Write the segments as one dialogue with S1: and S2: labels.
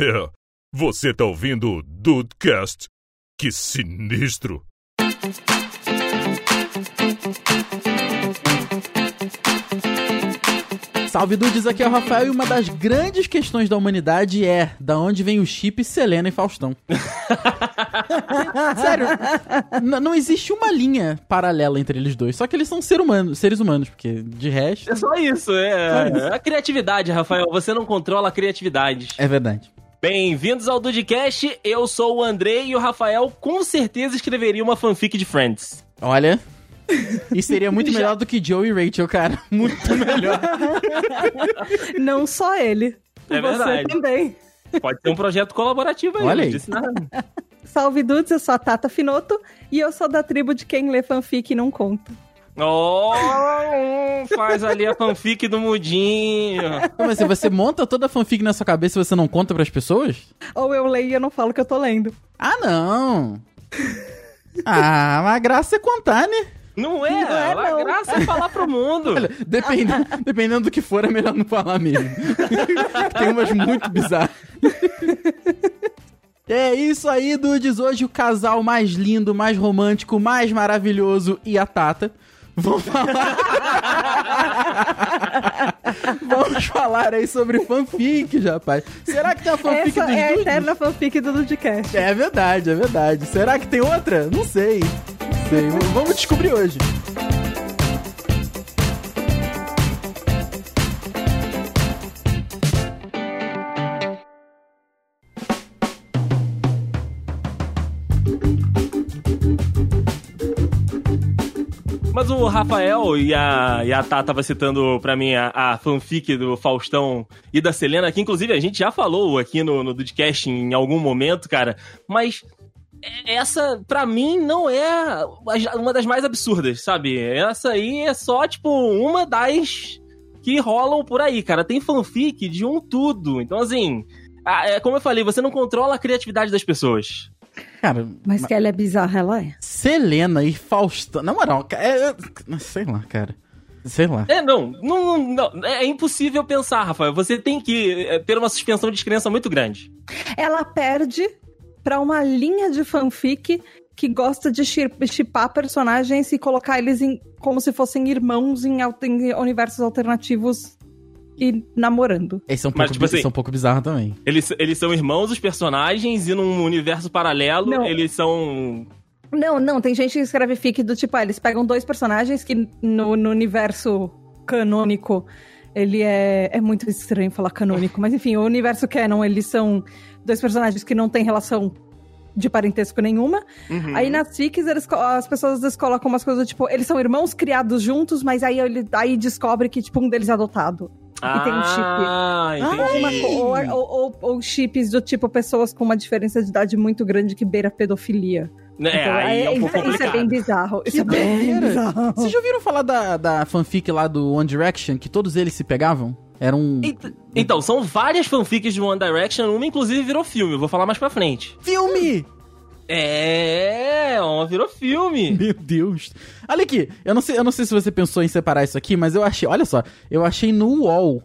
S1: É, você tá ouvindo o Dudecast? Que sinistro!
S2: Salve Dudes, aqui é o Rafael e uma das grandes questões da humanidade é da onde vem o chip Selena e Faustão. Sério, n- não existe uma linha paralela entre eles dois, só que eles são ser humanos, seres humanos, porque de resto
S3: É só isso, é. A criatividade, Rafael. Você não controla a criatividade.
S2: é verdade.
S3: Bem-vindos ao Dudcast. Eu sou o Andrei e o Rafael com certeza escreveria uma fanfic de Friends.
S2: Olha, e seria muito melhor do que Joe e Rachel, cara, muito melhor.
S4: Não só ele.
S3: É
S4: você
S3: verdade.
S4: também.
S3: Pode ter um projeto colaborativo aí.
S2: Olha
S3: não
S2: aí.
S3: disse nada.
S4: Salve Dudes, eu sou a Tata Finoto e eu sou da tribo de quem lê fanfic e não conta.
S3: Oh, faz ali a fanfic do mudinho.
S2: Assim, você monta toda a fanfic na sua cabeça e você não conta pras pessoas?
S4: Ou eu leio e eu não falo que eu tô lendo.
S2: Ah, não. Ah, mas a graça é contar, né?
S3: Não é?
S4: Não é,
S3: a
S4: não.
S3: graça é falar pro mundo.
S2: Olha, dependendo, dependendo do que for, é melhor não falar mesmo. Tem umas muito bizarras. É isso aí, Dudes. Hoje o casal mais lindo, mais romântico, mais maravilhoso e a Tata. Vão falar. Vamos falar aí sobre fanfic, rapaz. Será que tem uma fanfic
S4: Essa
S2: dos
S4: é a
S2: Dudes?
S4: eterna fanfic do Dudcast.
S2: É verdade, é verdade. Será que tem outra? Não sei. Não sei. Vamos descobrir hoje.
S3: Mas o Rafael e a, e a Tá tava citando pra mim a, a fanfic do Faustão e da Selena, que inclusive a gente já falou aqui no, no Dudcast em algum momento, cara. Mas essa, pra mim, não é uma das mais absurdas, sabe? Essa aí é só, tipo, uma das que rolam por aí, cara. Tem fanfic de um tudo. Então, assim, é como eu falei, você não controla a criatividade das pessoas.
S2: Cara,
S4: Mas que ela é bizarra, ela é.
S2: Selena e Faustão. Na moral, é, é- sei lá, cara. Sei lá.
S3: É, não, não, não, é impossível pensar, Rafael. Você tem que é, ter uma suspensão de descrença muito grande.
S4: Ela perde pra uma linha de fanfic que gosta de chi- chipar personagens e colocar eles em, como se fossem irmãos em, em universos alternativos e namorando.
S2: Esse é um
S3: Mas,
S2: pouco,
S3: tipo
S2: bi- esse
S3: assim-
S2: é um pouco bizarro também.
S3: Eles, eles são irmãos, os personagens, e num universo paralelo,
S4: Não.
S3: eles são.
S4: Não, não, tem gente que escreve fic do tipo, ah, eles pegam dois personagens que no, no universo canônico ele é. É muito estranho falar canônico, mas enfim, o universo canon, eles são dois personagens que não têm relação de parentesco nenhuma.
S3: Uhum.
S4: Aí nas fics, eles, as pessoas às vezes colocam umas coisas tipo, eles são irmãos criados juntos, mas aí ele aí descobre que, tipo, um deles é adotado. E tem um chip.
S3: Ah, entendi.
S4: Uma co- ou, ou, ou- ou chips do tipo pessoas com uma diferença de idade muito grande que beira pedofilia.
S3: É,
S4: Então,
S3: aí é um
S4: isso-
S3: pouco
S4: isso é bem bizarro. Isso é bem bizarro.
S2: Vocês já ouviram falar da, da fanfic lá do One Direction, que todos eles se pegavam? Era um
S3: Ent- Então, são várias fanfics de One Direction, uma inclusive virou filme, eu vou falar mais pra frente.
S2: filme!
S3: É, uma virou filme.
S2: Meu Deus. Olha aqui, eu não, sei, eu não sei se você pensou em separar isso aqui, mas eu achei, olha só, eu achei no UOL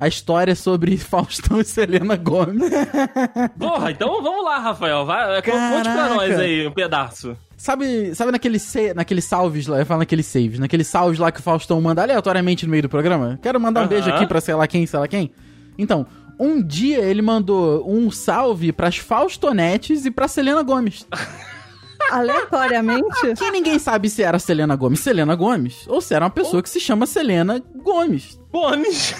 S2: a história sobre Faustão e Selena Gomes.
S3: Porra, então vamos lá, Rafael. Vai, conte pra nós aí um pedaço.
S2: Sabe, sabe naquele naqueles salves lá, eu falo naqueles saves, naqueles salves lá que o Faustão manda aleatoriamente no meio do programa? Quero mandar um
S3: Aham.
S2: beijo aqui pra sei lá quem, sei lá quem. Então, um dia ele mandou um salve pras Faustonetes e pra Selena Gomes.
S4: Aleatoriamente.
S2: Que ninguém sabe se era Selena Gomes, Selena Gomes, ou se era uma pessoa que se chama Selena Gomes.
S3: Gomes.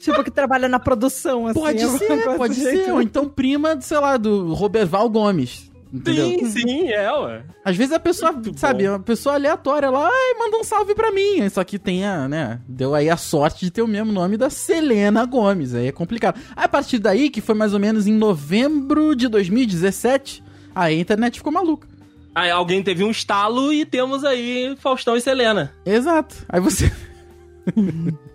S4: tipo, que trabalha na produção, assim.
S2: Pode ser, pode ser. Ou então prima, sei lá, do Roberval Gomes. Entendeu?
S3: Sim, sim, é, ué.
S2: Às vezes a pessoa,
S3: Muito
S2: sabe,
S3: bom.
S2: uma pessoa aleatória lá, ai, manda um salve pra mim. Só que tem a, né, deu aí a sorte de ter o mesmo nome da Selena Gomes. Aí é complicado. Aí, a partir daí, que foi mais ou menos em novembro de 2017, aí a internet ficou maluca.
S3: Aí alguém teve um estalo e temos aí Faustão e Selena.
S2: Exato. Aí você.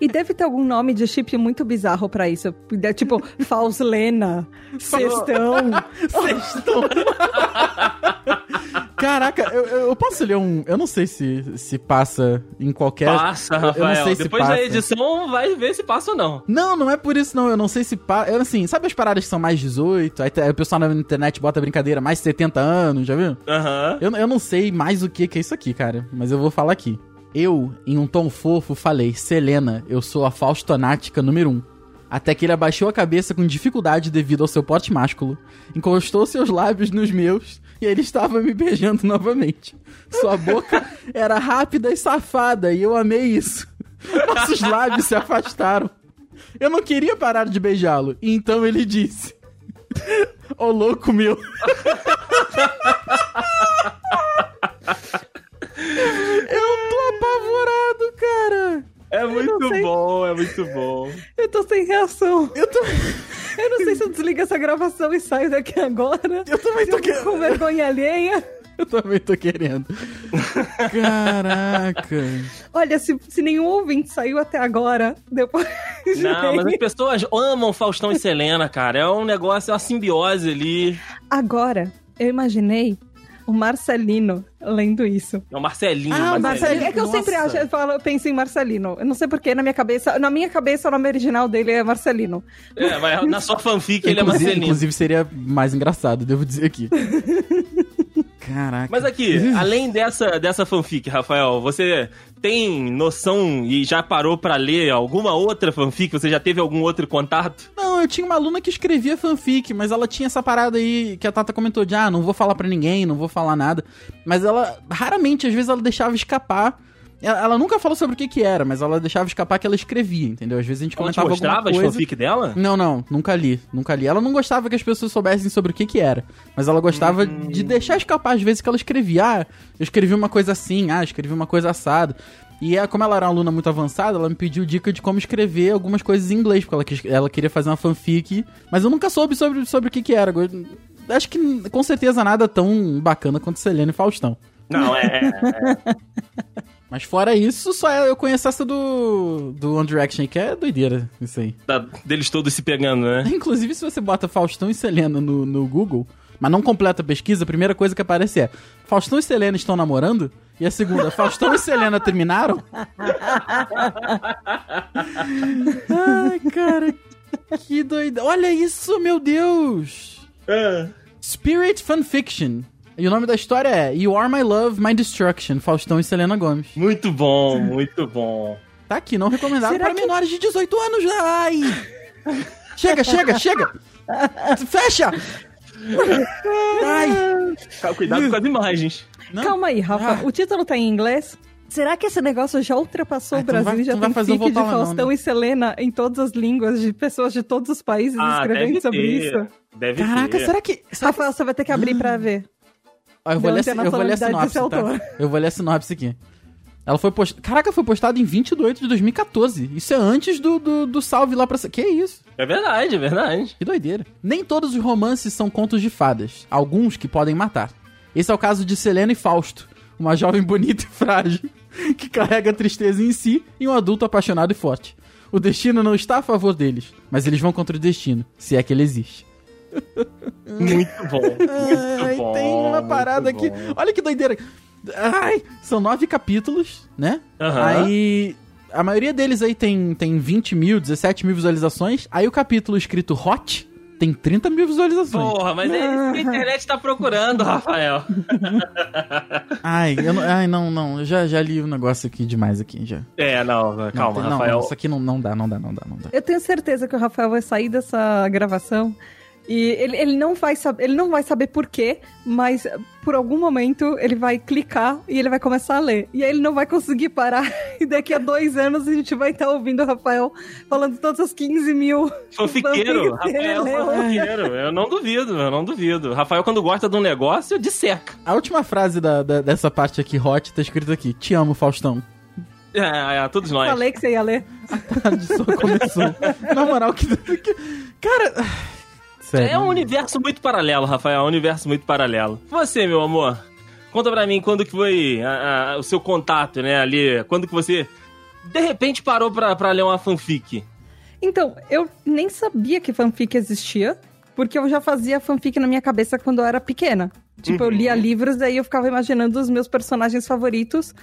S4: E deve ter algum nome de chip muito bizarro pra isso. É Tipo, Fauslena, Sextão.
S2: Sextou. Caraca, eu, eu posso ler um. Eu não sei se, se passa em qualquer.
S3: Passa,
S2: eu não
S3: Rafael.
S2: sei se
S3: Depois
S2: passa.
S3: da edição, vai ver se passa ou não.
S2: Não, não é por isso, não. Eu não sei se passa. Assim, sabe as paradas que são mais 18? Aí, o pessoal na internet bota brincadeira, mais 70 anos, já viu?
S3: Aham.
S2: Eu, eu não sei mais o que, que é isso aqui, cara. Mas eu vou falar aqui. Eu, em um tom fofo, falei: Selena, eu sou a Faustonática número 1. Um. Até que ele abaixou a cabeça com dificuldade devido ao seu porte másculo, encostou seus lábios nos meus e ele estava me beijando novamente. Sua boca era rápida e safada e eu amei isso. Nossos lábios se afastaram. Eu não queria parar de beijá-lo, e então ele disse: Ô louco meu. Eu tô apavorado, cara.
S3: É muito bom, é muito bom.
S4: Eu tô sem reação.
S2: Eu tô.
S4: Eu não sei se eu desligo essa gravação e saio daqui agora.
S2: Eu também tô
S4: Eu fico com
S2: querendo.
S4: vergonha alheia.
S2: Eu também tô querendo. Caraca.
S4: Olha, se, se nenhum ouvinte saiu até agora, depois.
S3: Não, mas as pessoas amam Faustão e Selena, cara. É um negócio, é uma simbiose ali.
S4: Agora, eu imaginei o Marcelino lendo isso.
S3: É o Marcelinho.
S2: Ah, o
S3: Marcelinho.
S4: É que eu
S2: Nossa.
S4: sempre acho, eu, falo, eu penso em Marcelino. Eu não sei porquê, na minha cabeça. Na minha cabeça, o nome original dele é Marcelino.
S3: É, mas na sua fanfic ele é Marcelinho.
S2: inclusive seria mais engraçado, devo dizer aqui. Caraca.
S3: Mas aqui, além dessa, dessa fanfic, Rafael, você tem noção e já parou pra ler alguma outra fanfic? Você já teve algum outro contato?
S2: Não, eu tinha uma aluna que escrevia fanfic, mas ela tinha essa parada aí que a Tata comentou de, ah, não vou falar pra ninguém, não vou falar nada. Mas ela, raramente, às vezes ela deixava escapar. Ela, ela nunca falou sobre o que que era, mas ela deixava escapar que ela escrevia, entendeu? Às vezes a gente
S3: Ela
S2: comentava alguma coisa.
S3: fanfic dela?
S2: Não, não, nunca li, nunca li. Ela não gostava que as pessoas soubessem sobre o que que era, mas ela gostava
S3: Hum.
S2: de deixar escapar às vezes que ela escrevia. Ah, eu escrevi uma coisa assim, ah, escrevi uma coisa assada. E é, como ela era uma aluna muito avançada, ela me pediu dica de como escrever algumas coisas em inglês, porque ela, quis- ela queria fazer uma fanfic, mas eu nunca soube sobre, sobre o que que era. Acho que com certeza nada tão bacana quanto Selena e Faustão.
S3: Não, é.
S2: Mas fora isso, só eu conheço essa do, do One Direction, que é doideira, isso aí.
S3: da- deles todos se pegando, né?
S2: Inclusive, se você bota Faustão e Selena no, no Google, mas não completa a pesquisa, a primeira coisa que aparece é Faustão e Selena estão namorando? E a segunda, Faustão e Selena terminaram? Ai, cara, que doida. Olha isso, meu Deus! Spirit Fanfiction. E o nome da história é You Are My Love, My Destruction, Faustão e Selena Gomes.
S3: Muito bom, muito bom.
S2: Tá aqui, não recomendado
S4: Será
S2: para
S4: que-
S2: menores de 18 anos. Ai! Chega, chega, chega! Fecha! Ai!
S3: Cuidado com as imagens.
S2: Não?
S4: Calma aí, Rafa.
S2: Ah.
S4: O título tá em inglês? Será que esse negócio já ultrapassou
S2: Ah,
S4: o
S2: não
S4: Brasil
S2: vai-
S4: e já tem fic de
S2: lá, não,
S4: Faustão
S2: né?
S4: e Selena em todas as línguas, de pessoas de todos os países
S3: Ah,
S4: escrevendo sobre
S3: ter.
S4: isso?
S3: Deve
S2: Caraca,
S3: ter.
S2: será que. será que-
S4: Rafael, você vai ter que abrir pra ver.
S2: Ó, eu, vou ler, eu vou ler a sinopse, tá? Eu vou ler a sinopse aqui. Ela foi postada. Caraca, foi postada em 20 de 8 de 2014. Isso é antes do, do, do salve lá pra. Que isso?
S3: É verdade, é verdade.
S2: Que doideira. Nem todos os romances são contos de fadas. Alguns que podem matar. Esse é o caso de Selena e Fausto, uma jovem bonita e frágil, que carrega a tristeza em si e um adulto apaixonado e forte. O destino não está a favor deles, mas eles vão contra o destino, se é que ele existe.
S3: Muito bom.
S2: Ai,
S3: bom,
S2: tem uma
S3: muito
S2: parada aqui.
S3: bom.
S2: Olha que doideira. Ai, são nove capítulos, né?
S3: Aham.
S2: Aí. A maioria deles aí tem, tem 20 mil, 17 mil visualizações. Aí o capítulo escrito Hot tem 30 mil visualizações.
S3: Porra, mas é isso que a internet tá procurando, Rafael.
S2: Ai, eu não, ai, não, não. Eu já, já li o um negócio aqui demais aqui, já.
S3: É, não,
S2: Não,
S3: calma,
S2: tem- não,
S3: Rafael.
S2: isso aqui não, não dá, não dá, não dá, não dá.
S4: Eu tenho certeza que o Rafael vai sair dessa gravação e ele, ele, não vai saber, ele não vai saber por quê, mas por algum momento ele vai clicar e ele vai começar a ler. E aí ele não vai conseguir parar. E daqui a dois anos a gente vai estar ouvindo o Rafael falando todas as 15 mil.
S3: Fanfiqueiro, Rafael
S4: leu.
S3: fanfiqueiro. Eu não duvido, eu não duvido. Rafael, quando gosta de um negócio, disseca.
S2: A última frase da, da- dessa parte aqui, Hot, tá escrito aqui. Te amo, Faustão.
S3: É, é, todos nós.
S4: Falei que você ia ler.
S2: tarde só começou. Na moral, que. que- Cara. Sério.
S3: É um universo muito paralelo, Rafael, é um universo muito paralelo. Você, meu amor, conta pra mim quando que foi a- a- o seu contato, né, ali, quando que você, de repente, parou pra, pra ler uma fanfic.
S4: Então, eu nem sabia que fanfic existia, porque eu já fazia fanfic na minha cabeça quando eu era pequena. Tipo, eu lia livros, daí eu ficava imaginando os meus personagens favoritos.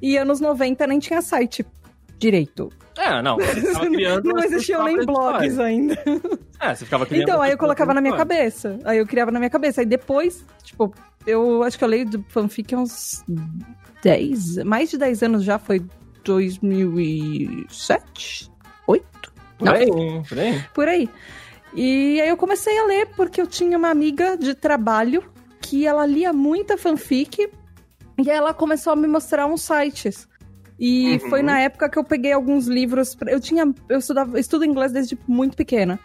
S4: E anos 90 nem tinha site direito.
S3: É, não.
S4: Não existiam nem blogs ainda.
S3: É, você ficava criando.
S4: Então, aí eu colocava na minha cabeça. Aí eu criava na minha cabeça. Aí depois, tipo, eu acho que eu leio do fanfic há uns 10, mais de 10 anos já, foi 2007? 8?
S3: Por aí, por aí.
S4: Por aí. E aí eu comecei a ler porque eu tinha uma amiga de trabalho que ela lia muita fanfic e ela começou a me mostrar uns sites. E
S3: Uhum.
S4: foi na época que eu peguei alguns livros. pra- Eu tinha. Eu estudava, estudo inglês desde muito pequena.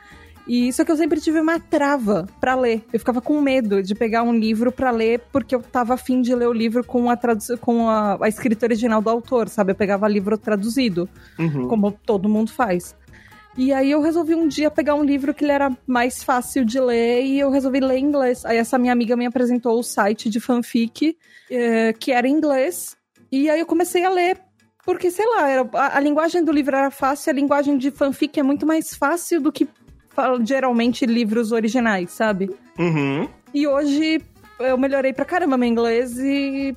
S4: E só que eu sempre tive uma trava pra ler. Eu ficava com medo de pegar um livro pra ler porque eu tava afim de ler o livro com a, tradu- com a, a escrita original do autor, sabe? Eu pegava livro traduzido
S3: Uhum.
S4: como todo mundo faz. E aí eu resolvi um dia pegar um livro que ele era mais fácil de ler e eu resolvi ler em inglês. Aí essa minha amiga me apresentou o site de fanfic, eh, que era em inglês, e aí eu comecei a ler. Porque, sei lá, era- a, a linguagem do livro era fácil, a linguagem de fanfic é muito mais fácil do que geralmente livros originais, sabe?
S3: Uhum.
S4: E hoje eu melhorei pra caramba meu inglês e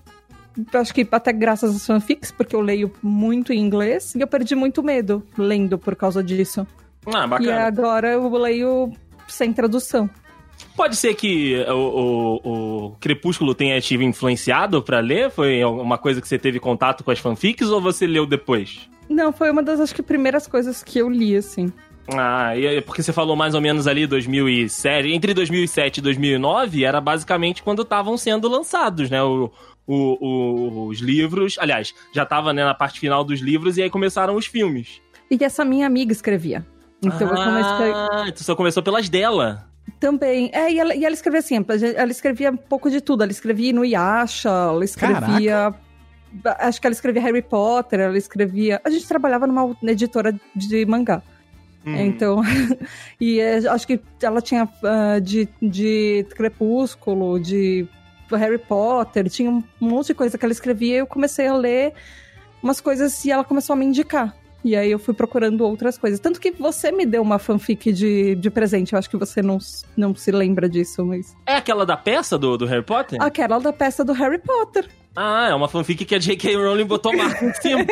S4: acho que até graças às fanfics, porque eu leio muito em inglês e eu perdi muito medo lendo por causa disso.
S3: Ah,
S4: E
S3: bacana.
S4: agora eu leio sem tradução.
S3: Pode ser que o, o, o Crepúsculo tenha te influenciado pra ler? Foi uma coisa que você teve contato com as fanfics ou você leu depois?
S4: Não, foi uma das acho que primeiras coisas que eu li assim.
S3: Ah, e é porque você falou mais ou menos ali 2007, entre 2007 e 2009 era basicamente quando estavam sendo lançados, né, o, o- o- os livros, aliás, já tava né, na parte final dos livros e aí começaram os filmes.
S4: E essa minha amiga escrevia. Então eu comecei
S3: Ah, então você começou pelas dela.
S4: Também. É, e ela, e ela escrevia assim, ela escrevia um pouco de tudo. Ela escrevia no Yasha, ela escrevia. Acho que ela escrevia Harry Potter, ela escrevia. A gente trabalhava numa editora de mangá.
S3: Hum.
S4: Então, e é, acho que ela tinha ah, de, de Crepúsculo, de Harry Potter, tinha um monte de coisa que ela escrevia e eu comecei a ler umas coisas e ela começou a me indicar. E aí eu fui procurando outras coisas. Tanto que você me deu uma fanfic de, de presente, eu acho que você não, não se lembra disso, mas...
S3: É aquela da peça do, do Harry Potter?
S4: Aquela da peça do Harry Potter.
S3: Ah, é uma fanfic que a J.K. Rowling botou marca em cima.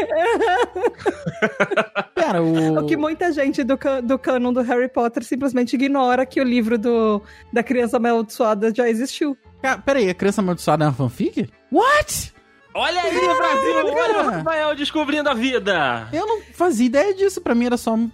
S2: Pera, o.
S4: O que muita gente do, do canon do Harry Potter simplesmente ignora que o livro do, da criança amaldiçoada já existiu.
S2: Ca- Pera aí, a criança amaldiçoada é uma fanfic? What?
S3: Olha aí, Brasil! Olha o. Rafael descobrindo a vida!
S2: Eu não fazia ideia disso. Pra mim era só. um-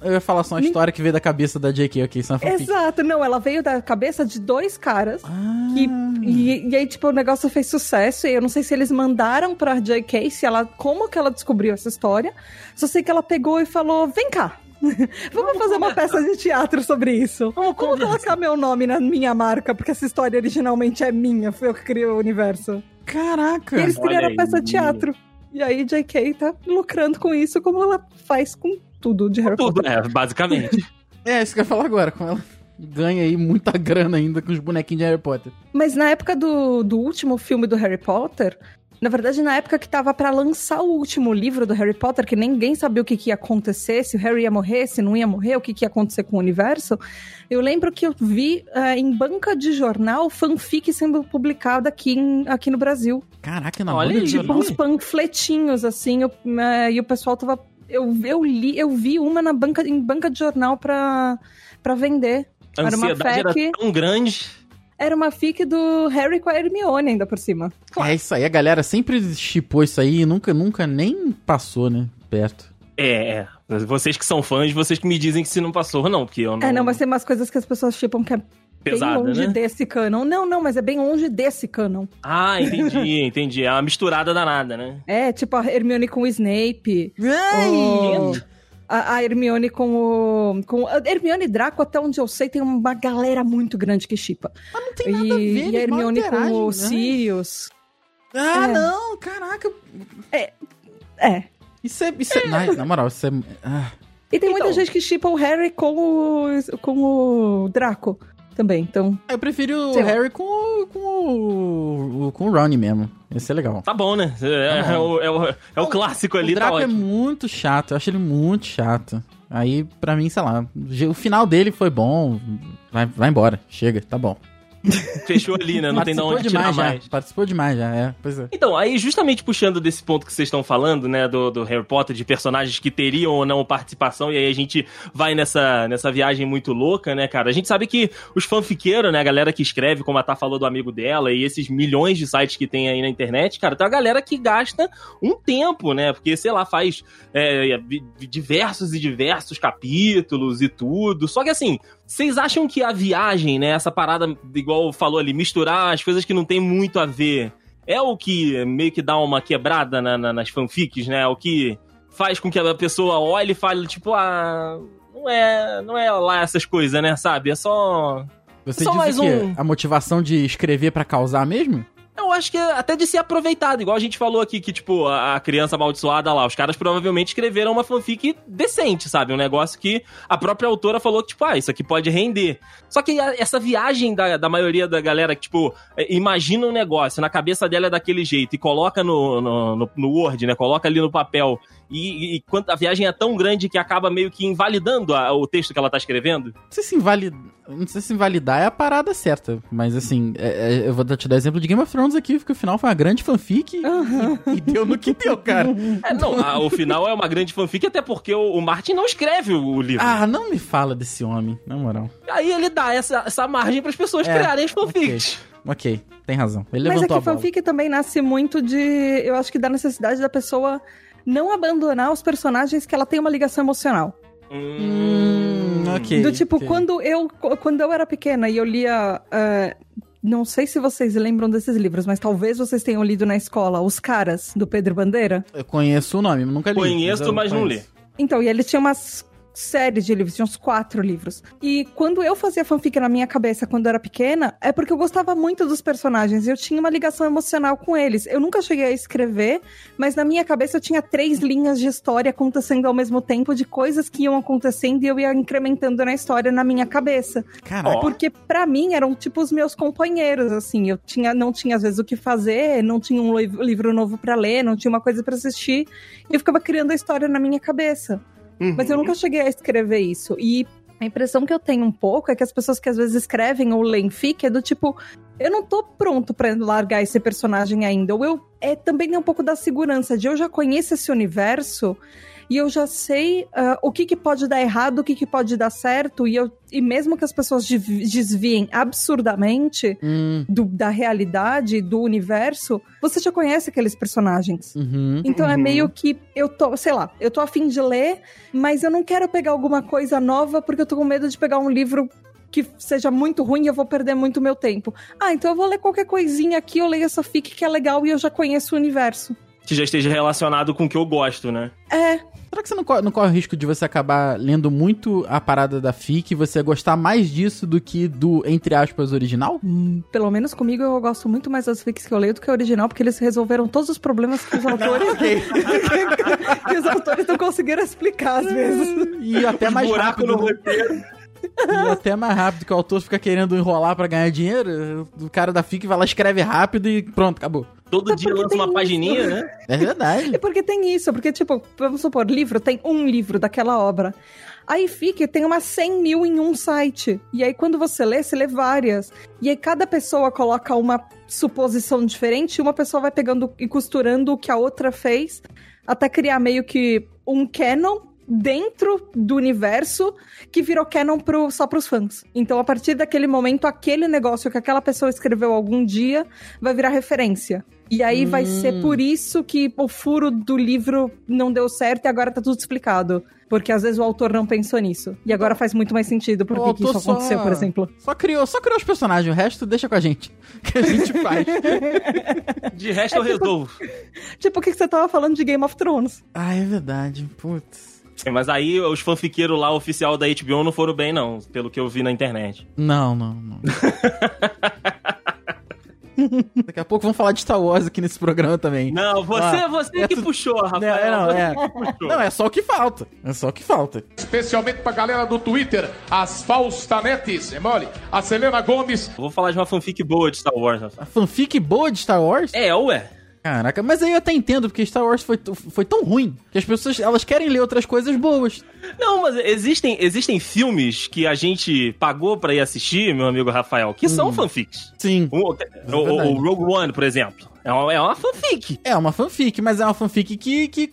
S2: Eu ia falar só uma história que veio da cabeça da JK, ok? Isso é.
S4: Exato, não, ela veio da cabeça de dois caras.
S2: Ah.
S4: que- e, e aí, tipo, o negócio fez sucesso. E eu não sei se eles mandaram pra J.K., se ela. Como que ela descobriu essa história. Só sei que ela pegou e falou: vem cá. Vamos, fazer uma peça de teatro sobre isso.
S3: Vamos
S4: Como
S3: conversar."
S4: colocar meu nome na minha marca? Porque essa história originalmente é minha. Foi eu que criei o universo.
S2: Caraca.
S4: E eles criaram a peça de teatro. E aí, J.K. tá lucrando com isso, como ela faz com tudo de Harry
S3: Tudo,
S4: Potter.
S3: é, basicamente.
S2: É, isso que eu ia falar agora. Com ela ganha aí muita grana ainda com os bonequinhos de Harry Potter.
S4: Mas na época do, do último filme do Harry Potter, na verdade, na época que tava pra lançar o último livro do Harry Potter, que ninguém sabia o que, que ia acontecer, se o Harry ia morrer, se não ia morrer, o que, que ia acontecer com o universo, eu lembro que eu vi eh, em banca de jornal fanfic sendo publicada aqui, em- aqui no Brasil.
S2: Caraca, na
S3: Olha
S2: banca de
S3: aí,
S4: Tipo,
S2: jornal.
S4: uns panfletinhos, assim, eu- eh, e o pessoal tava. Eu, eu li, eu vi uma na banca, em banca de jornal pra, pra vender.
S3: A
S4: Era uma
S3: ansiedade era
S4: FAQ.
S3: tão grande.
S4: Era uma fic do Harry com a Hermione ainda por cima.
S2: É isso aí, a galera sempre chipou isso aí e nunca, nunca nem passou, né? Perto.
S3: É, é. Vocês que são fãs, vocês que me dizem que se não passou ou não, porque eu não.
S4: É, não, mas tem umas coisas que as pessoas chipam que é
S3: Pesada,
S4: bem longe
S3: né?
S4: desse canon. Não, não, mas é bem longe desse canon.
S3: Ah, entendi, entendi. É uma misturada danada, né?
S4: É, tipo a Hermione com o Snape.
S2: Ai!
S4: o- A, a Hermione com o. Com, a Hermione e Draco, até onde eu sei, tem uma galera muito grande que chipa.
S2: Mas não tem nada a ver,
S4: E, e a Hermione com o
S2: né?
S4: Sirius.
S2: Ah,
S4: É.
S2: não, caraca.
S4: É.
S2: Isso é. Isso é... Na, na moral, isso é. Ah,
S4: E tem muita
S3: Então.
S4: gente que chipa o Harry com o, com o Draco também. Então,
S2: eu prefiro o
S4: Sei lá.
S2: Harry com o. com o. com o Ronnie mesmo. Esse é legal.
S3: Tá bom, né? É,
S2: Tá bom.
S3: é o, é o- é o clássico ali,
S2: o
S3: tá
S2: Draco é
S3: ótimo.
S2: muito chato, eu acho ele muito chato. Aí, pra mim, sei lá, o final dele foi bom. Vai, vai embora, chega, tá bom.
S3: Fechou ali, né? Não tem de onde tirar
S2: demais,
S3: mais.
S2: Já. Participou demais já, é. Pois é.
S3: Então, aí justamente puxando desse ponto que vocês estão falando, né, do, do Harry Potter, de personagens que teriam ou não participação, e aí a gente vai nessa, nessa viagem muito louca, né, cara? A gente sabe que os fanfiqueiros, né, a galera que escreve, como a Tá falou do amigo dela, e esses milhões de sites que tem aí na internet, cara, tem uma galera que gasta um tempo, né? Porque, sei lá, faz é, diversos e diversos capítulos e tudo. Só que assim, vocês acham que a viagem, né, essa parada, igual falou ali, misturar as coisas que não tem muito a ver, é o que meio que dá uma quebrada na, na, nas fanfics, né? O que faz com que a pessoa olhe e fale, tipo, ah, não é, não é lá essas coisas, né, sabe? É só.
S2: Você
S3: só
S2: diz
S3: mais
S2: o quê?
S3: um.
S2: A motivação de escrever pra causar mesmo?
S3: Eu acho que é até de ser aproveitado, igual a gente falou aqui, que, tipo, a a criança amaldiçoada lá, os caras provavelmente escreveram uma fanfic decente, sabe? Um negócio que a própria autora falou que, tipo, ah, isso aqui pode render. Só que a- essa viagem da, da maioria da galera que, tipo, é, imagina um negócio, na cabeça dela é daquele jeito e coloca no, no, no- no Word, né? Coloca ali no papel. E, e quando a viagem é tão grande que acaba meio que invalidando a- o texto que ela tá escrevendo.
S2: Não sei se invalidar. Não sei se invalidar é a parada certa. Mas assim, é- é- eu vou te dar exemplo de Game of Thrones aqui, porque o final foi uma grande fanfic e, e deu no que deu, cara.
S3: É, não, a- o final é uma grande fanfic, até porque o, o Martin não escreve o, o livro.
S2: Ah, não me fala desse homem, na moral.
S3: Aí ele dá essa, essa margem para as pessoas
S2: É,
S3: criarem as fanfics.
S2: Ok, tem razão. Ele
S4: Mas é
S2: levantou
S4: que
S2: a bola.
S4: fanfic também nasce muito de. Eu acho que da necessidade da pessoa não abandonar os personagens que ela tem uma ligação emocional.
S2: Hum, ok.
S4: Do tipo,
S2: ok.
S4: quando eu quando eu era pequena e eu lia. eh, não sei se vocês lembram desses livros, mas talvez vocês tenham lido na escola Os Caras, do Pedro Bandeira.
S2: Eu conheço o nome, nunca li.
S3: Conheço,
S2: eu
S3: mas não
S2: conheço.
S4: Então, e ele tinha umas séries de livros, tinha uns quatro livros. E quando eu fazia fanfic na minha cabeça quando eu era pequena, é porque eu gostava muito dos personagens e eu tinha uma ligação emocional com eles. Eu nunca cheguei a escrever, mas na minha cabeça eu tinha três linhas de história acontecendo ao mesmo tempo, de coisas que iam acontecendo e eu ia incrementando na história na minha cabeça.
S2: Caraca.
S4: Porque pra mim eram tipo os meus companheiros, assim, eu tinha não tinha às vezes o que fazer, não tinha um liv- livro novo pra ler, não tinha uma coisa pra assistir, e eu ficava criando a história na minha cabeça. Mas eu nunca cheguei a escrever isso. E a impressão que eu tenho um pouco é que as pessoas que às vezes escrevem ou leem fic é do tipo, eu não tô pronto pra largar esse personagem ainda. Ou eu é também é um pouco da segurança de eu já conheço esse universo e eu já sei ah, o que, que pode dar errado, o que, que pode dar certo, e, eu, e mesmo que as pessoas desviem absurdamente
S2: Hum,
S4: do- da realidade, do universo, você já conhece aqueles personagens.
S2: uhum.
S4: Então é
S3: Uhum.
S4: meio que eu tô, sei lá, eu tô afim de ler, mas eu não quero pegar alguma coisa nova porque eu tô com medo de pegar um livro que seja muito ruim e eu vou perder muito meu tempo. Ah, então eu vou ler qualquer coisinha aqui, eu leio essa fic que é legal e eu já conheço o universo.
S3: Que já esteja relacionado com o que eu gosto, né?
S4: É,
S2: Será que você não corre, não corre o risco de você acabar lendo muito a parada da FIC e você gostar mais disso do que do, entre aspas, original?
S4: pelo menos comigo eu gosto muito mais das fics que eu leio do que a original, porque eles resolveram todos os problemas que os autores que os autores não conseguiram explicar às vezes.
S2: E até mais
S3: Buraco
S2: rápido.
S3: no roteiro.
S2: E até mais rápido que o autor fica querendo enrolar pra ganhar dinheiro. O cara da FIC vai lá, escreve rápido e pronto, acabou.
S3: Todo
S4: É
S3: dia lança uma
S4: isso.
S3: pagininha, né?
S2: É verdade.
S4: É porque tem isso, porque, tipo, vamos supor, livro, tem um livro daquela obra. Aí fica, tem umas 100 mil em um site. E aí, quando você lê, você lê várias. E aí, cada pessoa coloca uma suposição diferente e uma pessoa vai pegando e costurando o que a outra fez até criar meio que um canon dentro do universo que virou canon pro, só pros fãs. Então, a partir daquele momento, aquele negócio que aquela pessoa escreveu algum dia vai virar referência. E aí vai
S2: Hum.
S4: ser por isso que o furo do livro não deu certo e agora tá tudo explicado. Porque às vezes o autor não pensou nisso. E agora faz muito mais sentido por
S2: O
S4: que isso
S2: só-
S4: aconteceu, por exemplo.
S2: Só criou, só criou os personagens, o resto deixa com a gente. Que a gente faz.
S3: De resto eu resolvo.
S4: Tipo, o que que você tava falando de Game of Thrones?
S2: ah, é verdade. Putz.
S3: Mas aí os fanfiqueiros lá, oficial da HBO, não foram bem, não, pelo que eu vi na internet.
S2: Não, não, não. Daqui a pouco vamos falar de Star Wars aqui nesse programa também.
S3: Não, você,
S2: Ah,
S3: você
S2: é
S3: que
S2: tu-
S3: puxou, Rafael.
S2: Não, é, não, é. Não, é só o que falta. É só o que falta.
S5: Especialmente pra galera do Twitter, as Faustanetes, é mole? A Selena Gomes,
S3: Vou falar de uma fanfic boa de Star Wars. Rafael.
S2: A fanfic boa de Star Wars?
S3: É, ué.
S2: Caraca, mas aí eu até entendo, porque Star Wars foi, foi tão ruim que as pessoas elas querem ler outras coisas boas.
S3: Não, mas existem, existem filmes que a gente pagou pra ir assistir, meu amigo Rafael, que são fanfics.
S2: Sim.
S3: O, o- o- o Rogue One, por exemplo, é uma, é uma fanfic.
S2: É uma fanfic, mas é uma fanfic que, que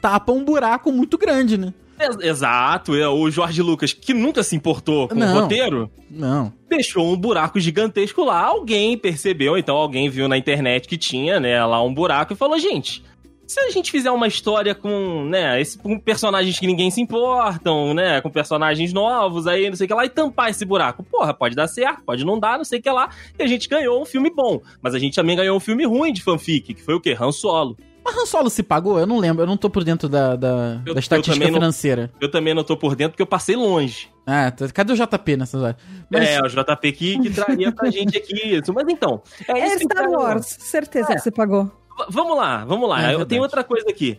S2: tapa um buraco muito grande, né?
S3: Ex- Exato, é o Jorge Lucas, que nunca se importou com
S2: Não.
S3: o roteiro,
S2: Não.
S3: deixou um buraco gigantesco lá. Alguém percebeu, então alguém viu na internet que tinha, né, lá um buraco e falou: gente, se a gente fizer uma história com, né, esse, com personagens que ninguém se importam, né, com personagens novos aí, não sei o que lá, e tampar esse buraco. Porra, pode dar certo, pode não dar, não sei o que lá. E a gente ganhou um filme bom. Mas a gente também ganhou um filme ruim de fanfic, que foi o quê? Han Solo.
S2: Mas Han Solo se pagou? Eu não lembro, eu não tô por dentro da, da,
S3: Eu-
S2: da
S3: eu
S2: estatística
S3: não-
S2: financeira.
S3: Eu também não tô por dentro porque eu passei longe.
S2: Ah, tá- cadê o JP nessas horas? Mas,
S3: É, o JP que, que traria pra gente aqui isso. Mas então, é
S4: É Star
S3: eu quero-
S4: Wars, certeza
S3: É.
S4: que você pagou.
S3: V- Vamos lá, vamos lá.
S2: É
S3: eu tenho outra coisa aqui.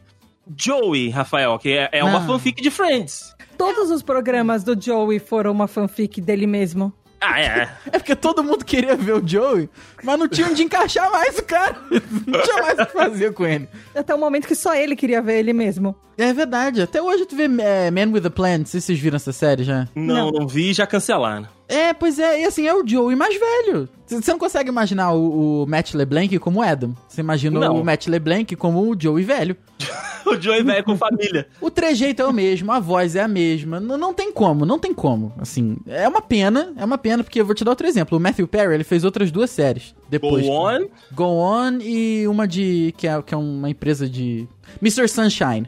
S3: Joey, Rafael, que é, é uma
S2: Não.
S3: fanfic de Friends.
S4: Todos os programas do Joey foram uma fanfic dele mesmo.
S3: Ah, é.
S2: É porque todo mundo queria ver o Joey, mas não tinha onde encaixar mais o cara. Não tinha mais o que fazer com ele.
S4: Até o momento que só ele queria ver ele mesmo.
S2: É verdade, até hoje tu vê é, Man with a Plan, não sei se vocês viram essa série já.
S3: Não,
S4: Não.
S3: não vi e já cancelaram.
S2: É, pois é, e assim, é o Joey mais velho. Você não consegue imaginar o, o Matt LeBlanc como Adam. Você imagina
S3: Não.
S2: o Matt LeBlanc como o Joey velho.
S3: O Joey velho com família.
S2: O trejeito é o mesmo, a voz é a mesma. N- não tem como, não tem como. Assim, é uma pena, é uma pena, porque eu vou te dar outro exemplo. O Matthew Perry, ele fez outras duas séries. Depois.
S3: Go on.
S2: Go On e uma de. que é, que é uma empresa de. Mr. Sunshine.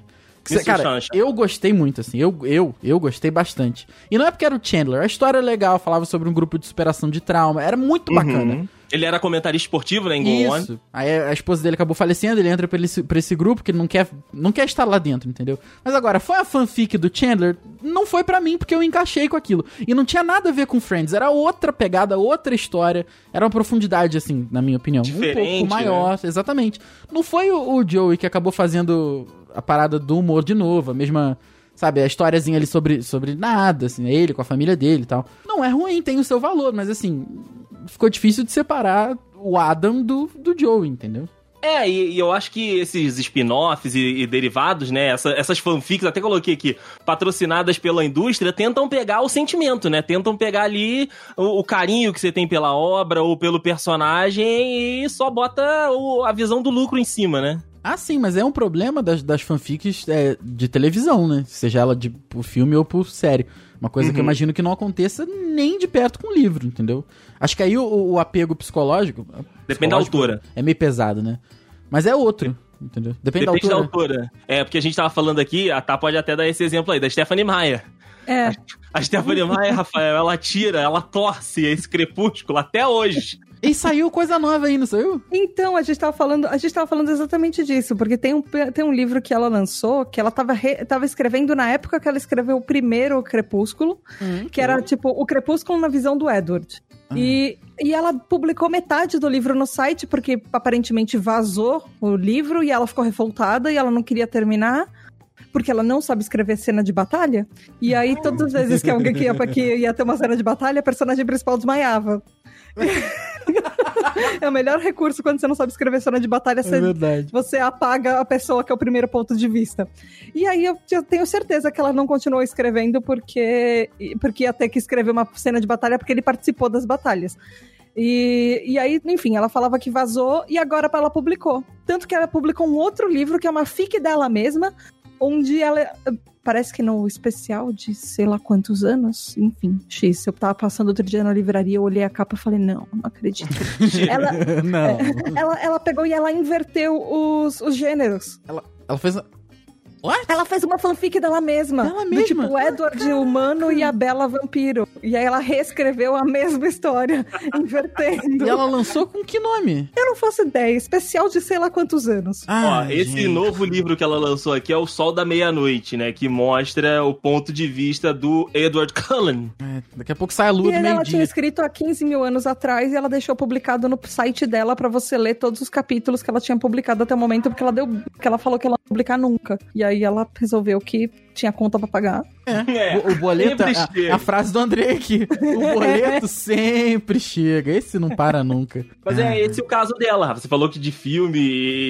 S2: Cê-
S3: Mr.
S2: Cara, eu gostei muito, assim. Eu, eu, eu gostei bastante. E não é porque era o Chandler. A história é legal, falava sobre um grupo de superação de trauma. Era muito bacana.
S3: Uhum. Ele era comentarista esportivo, né, em On.
S2: Isso. Aí a esposa dele acabou falecendo, ele entra pra esse, pra esse grupo que ele não quer, não quer estar lá dentro, entendeu? Mas agora, foi a fanfic do Chandler? Não foi pra mim, porque eu encaixei com aquilo. E não tinha nada a ver com Friends, era outra pegada, outra história. Era uma profundidade, assim, na minha opinião. um
S3: Diferente,
S2: pouco maior, exatamente. Não foi o, o Joey que acabou fazendo a parada do humor de novo, a mesma... Sabe, a historiazinha ali sobre, sobre nada, assim, ele com a família dele e tal. Não é ruim, tem o seu valor, mas assim, ficou difícil de separar o Adam do, do Joey, entendeu?
S3: É, e, e eu acho que esses spin-offs e, e derivados, né, essa- essas fanfics, até coloquei aqui, patrocinadas pela indústria, tentam pegar o sentimento, né? Tentam pegar ali o, o carinho que você tem pela obra ou pelo personagem e só bota o- a visão do lucro em cima, né?
S2: Ah, sim, mas é um problema das, das fanfics é, de televisão, né? Seja ela de, por filme ou por série. Uma coisa que eu imagino que não aconteça nem de perto com o livro, entendeu? Acho que aí o, o apego psicológico.
S3: Depende da
S2: psicológico
S3: autora.
S2: É meio pesado, né? Mas é outro, entendeu? Depende,
S3: Depende
S2: da autora.
S3: da autora. É, porque a gente tava falando aqui, a Tá pode até dar esse exemplo aí, da Stephanie Meyer.
S4: É.
S3: A Stephanie Meyer, Rafael, ela tira, ela torce esse crepúsculo até hoje.
S2: E saiu coisa nova aí, não saiu?
S4: Então, a gente tava falando, a gente tava falando exatamente disso, porque tem um, tem um livro que ela lançou, que ela tava, re- tava escrevendo na época que ela escreveu o primeiro Crepúsculo, que era tipo o Crepúsculo na visão do Edward. E, e ela publicou metade do livro no site, porque aparentemente vazou o livro e ela ficou revoltada e ela não queria terminar. Porque ela não sabe escrever cena de batalha. E aí, todas as vezes que alguém que ia, que ia ter uma cena de batalha, a personagem principal desmaiava. é o melhor recurso quando você não sabe escrever cena de batalha. Você,
S2: verdade.
S4: você apaga a pessoa que é o primeiro ponto de vista. E aí eu, eu tenho certeza que ela não continuou escrevendo porque, porque ia ter que escrever uma cena de batalha porque ele participou das batalhas. E, e aí, enfim, ela falava que vazou e agora ela publicou. Tanto que ela publicou um outro livro que é uma fic dela mesma, onde ela. Parece que no especial de sei lá quantos anos, enfim, X. Eu tava passando outro dia na livraria, eu olhei a capa e falei, não, não acredito. ela,
S2: não.
S4: ela, ela pegou e ela inverteu os, os gêneros.
S2: Ela fez.
S4: Ela fez uma fanfic dela mesma.
S2: Dela
S4: do
S2: mesma?
S4: tipo, o Edward humano e a Bella vampiro. E aí ela reescreveu a mesma história, invertendo.
S2: E ela lançou com que nome?
S4: Eu não faço ideia. Especial de sei lá quantos anos.
S2: Ah,
S3: Ó, esse
S2: gente.
S3: novo livro que ela lançou aqui é O Sol da Meia-Noite, né? Que mostra o ponto de vista do Edward Cullen.
S2: É, daqui a pouco sai a lua
S4: E
S2: do
S4: ela tinha
S2: meio-dia.
S4: escrito há 15 mil anos atrás e ela deixou publicado no site dela pra você ler todos os capítulos que ela tinha publicado até o momento, porque ela deu. porque ela falou que ela não ia publicar nunca. E aí ela resolveu que tinha conta pra pagar.
S2: É. O, o boleto, a, a frase do André aqui. O boleto sempre chega. Esse não para nunca.
S3: Mas é esse o caso dela. Você falou que de filme